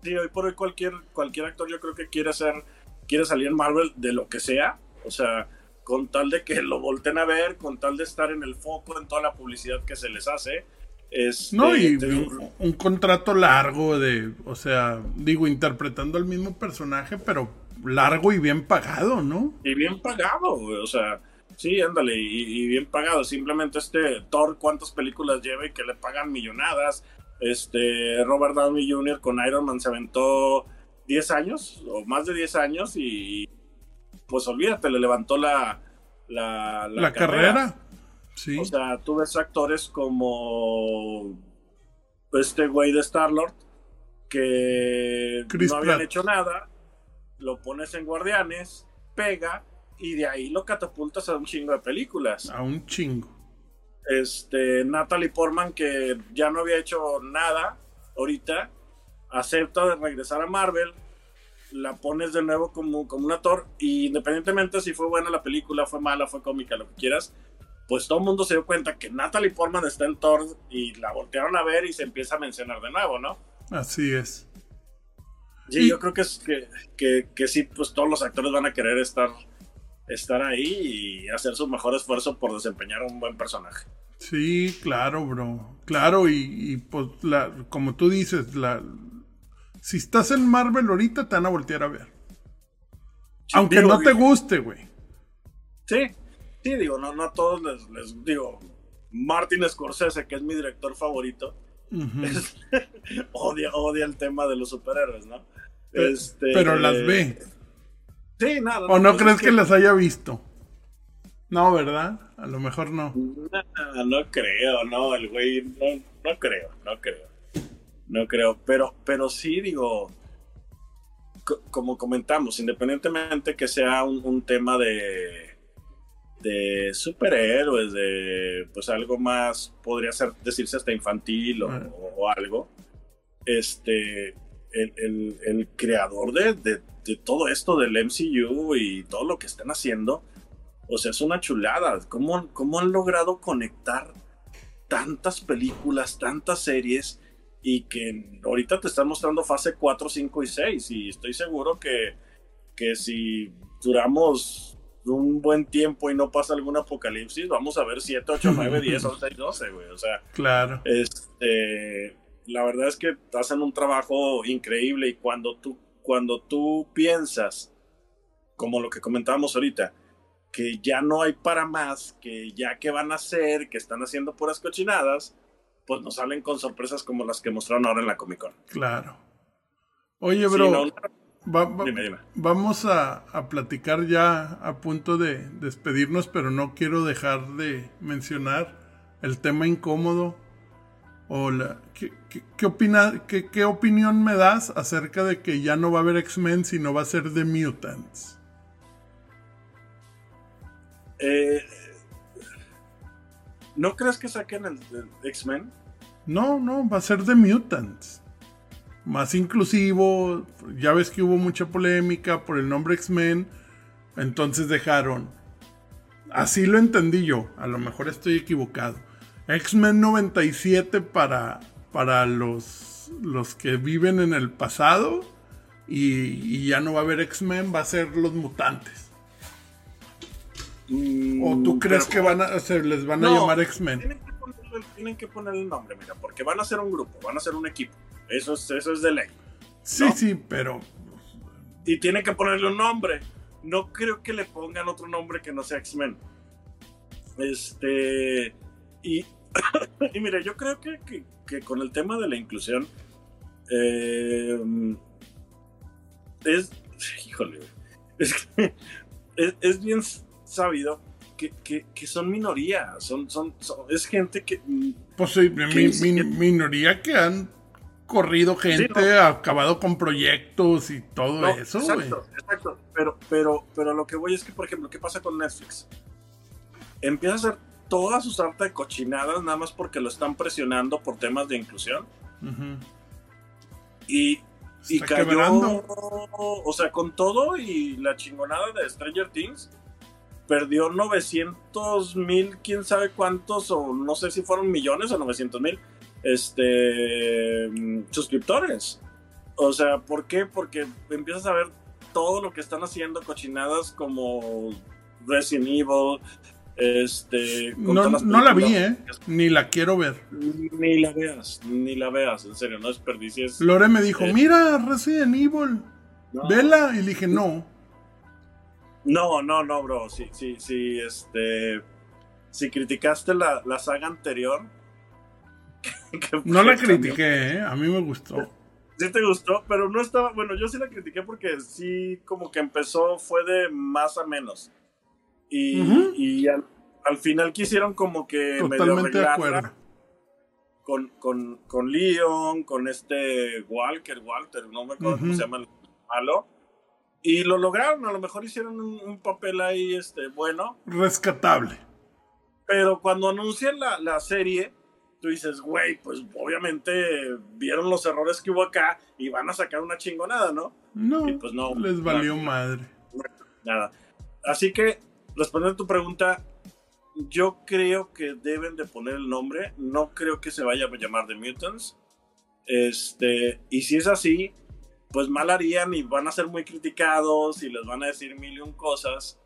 sí, hoy por hoy cualquier, cualquier actor yo creo que quiere hacer, quiere salir en Marvel de lo que sea, o sea, con tal de que lo volten a ver, con tal de estar en el foco en toda la publicidad que se les hace. Este, no, y un, contrato largo de, o sea, digo, interpretando el mismo personaje, pero largo y bien pagado, ¿no? Y bien pagado, o sea, sí, ándale, y, y, bien pagado. Simplemente este Thor, ¿cuántas películas lleva y que le pagan millonadas? Este, Robert Downey Jr. con Iron Man se aventó 10 años o más de 10 años y pues olvídate, le levantó la, la, la, carrera. Sí. O sea, tú ves actores como este güey de Star-Lord que no habían hecho nada, lo pones en Guardianes, pega y de ahí lo catapultas a un chingo de películas. A un chingo este, Natalie Portman, que ya no había hecho nada ahorita, acepta de regresar a Marvel, la pones de nuevo como, como un actor, y independientemente si fue buena la película, fue mala, fue cómica, lo que quieras, pues todo el mundo se dio cuenta que Natalie Portman está en Thor y la voltearon a ver y se empieza a mencionar de nuevo, ¿no? Así es. Sí, yo creo que, es que, que, que sí, pues todos los actores van a querer estar estar ahí y hacer su mejor esfuerzo por desempeñar un buen personaje. Sí, claro, bro. Claro, y, pues la, como tú dices, la, si estás en Marvel ahorita te van a voltear a ver. Aunque no te guste, güey. Sí, sí, digo, no, no a todos les, digo, Martin Scorsese, que es mi director favorito, odia, odia el tema de los superhéroes, ¿no? Este, pero las ve. Sí, nada. ¿O no, pues crees que... las haya visto? No, ¿verdad? A lo mejor no. No, creo, no, el güey, no, no creo, no creo. No creo, pero, pero sí digo, como comentamos, independientemente que sea un, tema de, de superhéroes, de pues algo más, podría ser decirse hasta infantil o, ah. algo, este, el, el, creador de, de, de, todo esto del MCU y todo lo que están haciendo, o sea, es una chulada. ¿Cómo, cómo han logrado conectar tantas películas, tantas series? Y que ahorita te están mostrando fase 4, 5 y 6. Y estoy seguro que, que si duramos un buen tiempo y no pasa algún apocalipsis, vamos a ver 7, 8, 9, 10, 11 y 12, güey. O sea, claro. Este, la verdad es que hacen un trabajo increíble y cuando tú, cuando tú piensas, como lo que comentábamos ahorita, que ya no hay para más, que ya que van a hacer, que están haciendo puras cochinadas, pues nos salen con sorpresas como las que mostraron ahora en la Comic Con. Claro. Oye, bro, vamos a, a, platicar ya a punto de despedirnos, pero no quiero dejar de mencionar el tema incómodo Hola, ¿qué, qué, opina, qué, opinión me das acerca de que ya no va a haber X-Men, sino va a ser The Mutants? Eh, ¿No crees que saquen el, el X-Men? No, no, va a ser de Mutants. Más inclusivo. Ya ves que hubo mucha polémica por el nombre X-Men. Entonces dejaron. Así lo entendí yo. A lo mejor estoy equivocado. X-Men 97 para, para los, los que viven en el pasado. Y, y ya no va a haber X-Men, va a ser los mutantes. ¿O tú Mm, crees que van a, se les van a llamar X-Men? Tienen tienen que ponerle el nombre, mira, porque van a ser un grupo, van a ser un equipo. Eso es, eso es de ley. Sí, ¿no? sí, pero Y tienen que ponerle un nombre. No creo que le pongan otro nombre que no sea X-Men. Este. Y, y mire, yo creo que, que- que con el tema de la inclusión. eh, es. Híjole. Es, es, es bien sabido que, que- que son minoría. Son, son, son- es gente que. Pues sí, mi- minoría que han corrido gente, Sí, no. acabado con proyectos y todo No, eso, exacto, exacto. Pero, pero, pero lo que voy es que, por ejemplo, ¿qué pasa con Netflix? Empieza a hacer toda su sarta de cochinadas nada más porque lo están presionando por temas de inclusión. Y, y cayó, quebrando. o sea, con todo y la chingonada de Stranger Things, perdió 900 mil, quién sabe cuántos, o no sé si fueron millones o 900 mil, este, suscriptores. O sea, ¿por qué? Porque empiezas a ver todo lo que están haciendo, cochinadas como Resident Evil, este... No, la vi. ¿eh? Ni la quiero ver. Ni la veas, ni la veas, en serio, no desperdicies. Lore me dijo, Eh. mira, Resident Evil, No. vela. Y le dije, no. No, no, no, bro. Sí, sí, sí, este. Si criticaste la, la saga anterior. que No la critiqué, ¿eh? A mí me gustó. Sí te gustó, pero no estaba. Bueno, yo sí la critiqué porque sí, como que empezó, fue de más a menos. Y, y al, al final quisieron como que. medio Totalmente de arreglarla acuerdo. Con, con, con Leon, con este Walker, Walter, no me acuerdo cómo Ujú. se llama el malo. Y lo lograron, a lo mejor hicieron un, un papel ahí este, bueno. Rescatable. Pero cuando anuncian la, la serie, tú dices, güey, pues obviamente vieron los errores que hubo acá y van a sacar una chingonada, ¿no? No, Y pues no. les valió madre. Nada. Así que, respondiendo a tu pregunta, yo creo que deben de poner el nombre. No creo que se vaya a llamar The Mutants. Este, y si es así, pues mal harían y van a ser muy criticados y les van a decir mil y un cosas.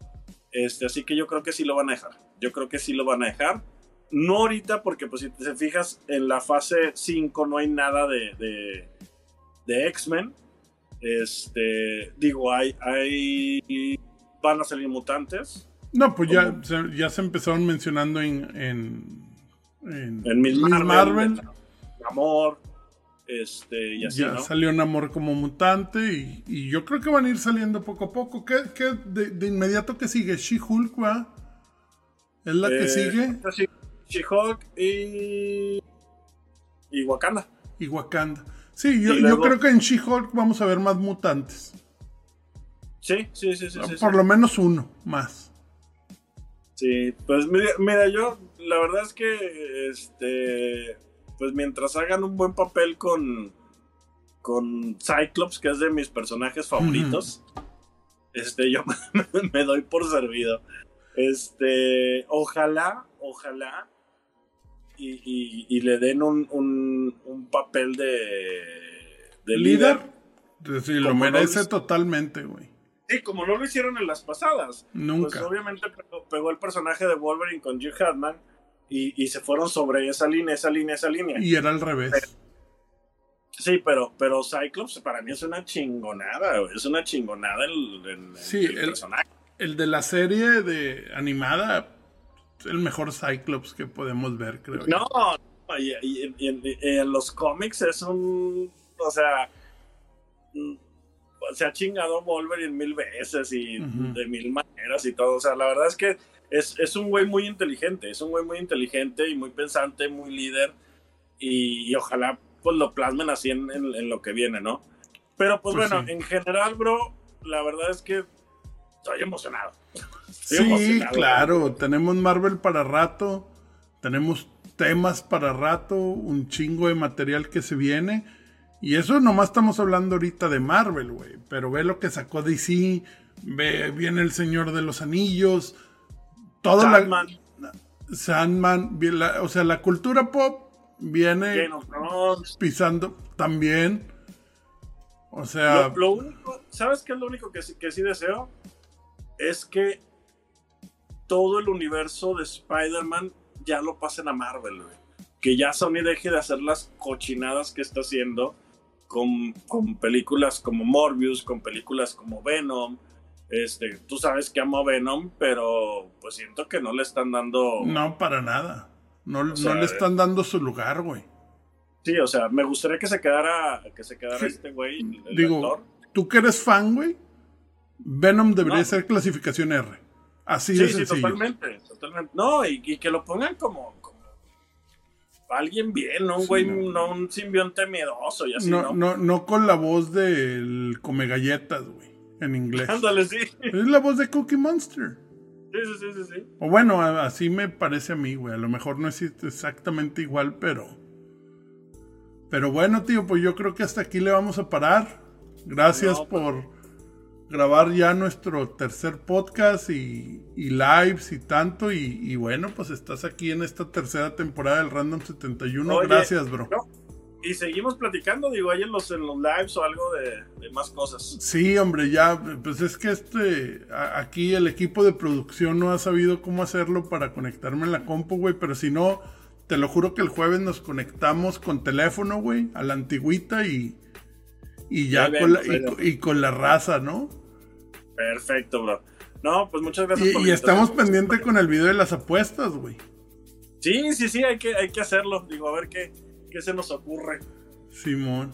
Este, así que yo creo que sí lo van a dejar. Yo creo que sí lo van a dejar. No ahorita, porque pues si te fijas, en la fase 5 no hay nada de, de, de X-Men. Este, digo, hay, hay, van a salir mutantes. No, pues ya se, ya se empezaron mencionando en. En, en, En Miss Miss Marvel, Marvel. Amor, este, y así, ya ¿no? salió Namor como mutante y, y yo creo que van a ir saliendo poco a poco. ¿Qué, qué de, de inmediato que sigue? She-Hulk, ¿va? ¿Es la que Eh, sigue? sí, She-Hulk y. y Wakanda. Y Wakanda. Sí, yo, creo que en She-Hulk vamos a ver más mutantes. Sí, sí, sí, sí. Por sí. lo menos uno más. Sí, pues mira, mira, yo la verdad es que este pues mientras hagan un buen papel con con Cyclops, que es de mis personajes favoritos, este yo me, me doy por servido. Este, ojalá, ojalá y, y- y le den un, un, un papel de, de líder. líder. Sí, lo no merece totalmente, güey. Sí, como no lo hicieron en las pasadas. Pues Nunca. obviamente pegó, el personaje de Wolverine con Hugh Hatman y, y se fueron sobre esa línea, esa línea, esa línea. Y era al revés. Sí, pero, pero Cyclops para mí es una chingonada, güey, es una chingonada el, el- Sí, el el- personaje. El de la serie de animada, el mejor Cyclops que podemos ver, creo. yo. No, y, y- y en, los cómics es un, o sea, mm, se ha chingado Wolverine mil veces y de mil maneras y todo. O sea, la verdad es que es, es un güey muy inteligente, es un güey muy inteligente y muy pensante, muy líder y, y ojalá pues lo plasmen así en, en- en lo que viene, ¿no? Pero pues, Pues bueno, sí. en general, bro, la verdad es que estoy emocionado. Estoy Sí, emocionado. claro, tenemos Marvel para rato. Tenemos temas para rato, un chingo de material que se viene. Y eso nomás estamos hablando ahorita de Marvel, güey. Pero ve lo que sacó DC, ve, viene El Señor de los Anillos, todo Sandman. la... Sandman, la- o sea, la cultura pop viene pisando también. O sea, Lo, lo único, ¿sabes qué es lo único que, que sí deseo? Es que todo el universo de Spider-Man ya lo pasen a Marvel, güey. Que ya Sony deje de hacer las cochinadas que está haciendo con, con películas como Morbius, con películas como Venom. Este, tú sabes que amo a Venom, pero pues siento que no le están dando. no para nada. No, no sea, le están dando su lugar, güey. Sí, o sea, me gustaría que se quedara, que se quedara Sí. este güey, el, el Digo, actor. tú que eres fan, güey, Venom debería No. ser clasificación R. Así Sí, de sí, sencillo. totalmente, totalmente. No, y, y que lo pongan como, como alguien bien, no un Sí, güey, no. no. un simbionte miedoso y así, no, ¿no? no, con la voz del come galletas, güey, en inglés. Ándale, sí. Sí, Es la voz de Cookie Monster. sí, sí, sí, sí. O bueno, así me parece a mí, güey. A lo mejor no es exactamente igual, pero. Pero bueno, tío, pues yo creo que hasta aquí le vamos a parar. Gracias No, pues. por grabar ya nuestro tercer podcast y, y lives y tanto. Y, y bueno, pues estás aquí en esta tercera temporada del Random 71. Oye, Gracias, bro. no, Y seguimos platicando, digo, ahí en los, en los lives o algo de, de más cosas. Sí, hombre, ya, pues es que este, a- aquí el equipo de producción no ha sabido cómo hacerlo para conectarme en la compu, güey, pero si no, te lo juro que el jueves nos conectamos con teléfono, güey, a la antigüita y, y ya con la, y con la raza, ¿no? Perfecto, bro. No, pues muchas gracias Y, por y estamos pendientes con el video de las apuestas, güey. Sí, sí, sí, hay que, hay que hacerlo. Digo, a ver qué, qué se nos ocurre. Simón.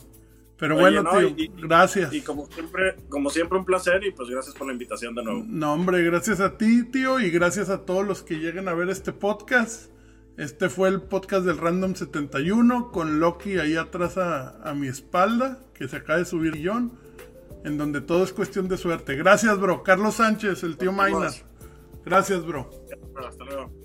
Pero Oye, bueno, no, tío, y- gracias. Y como siempre, como siempre, un placer y pues gracias por la invitación de nuevo. No, hombre, gracias a ti, tío, y gracias a todos los que lleguen a ver este podcast. Este fue el podcast del Random 71 con Loki ahí atrás a, a mi espalda, que se acaba de subir John, en donde todo es cuestión de suerte. Gracias, bro. Carlos Sánchez, el tío. Maynard. Gracias, bro. Hasta luego.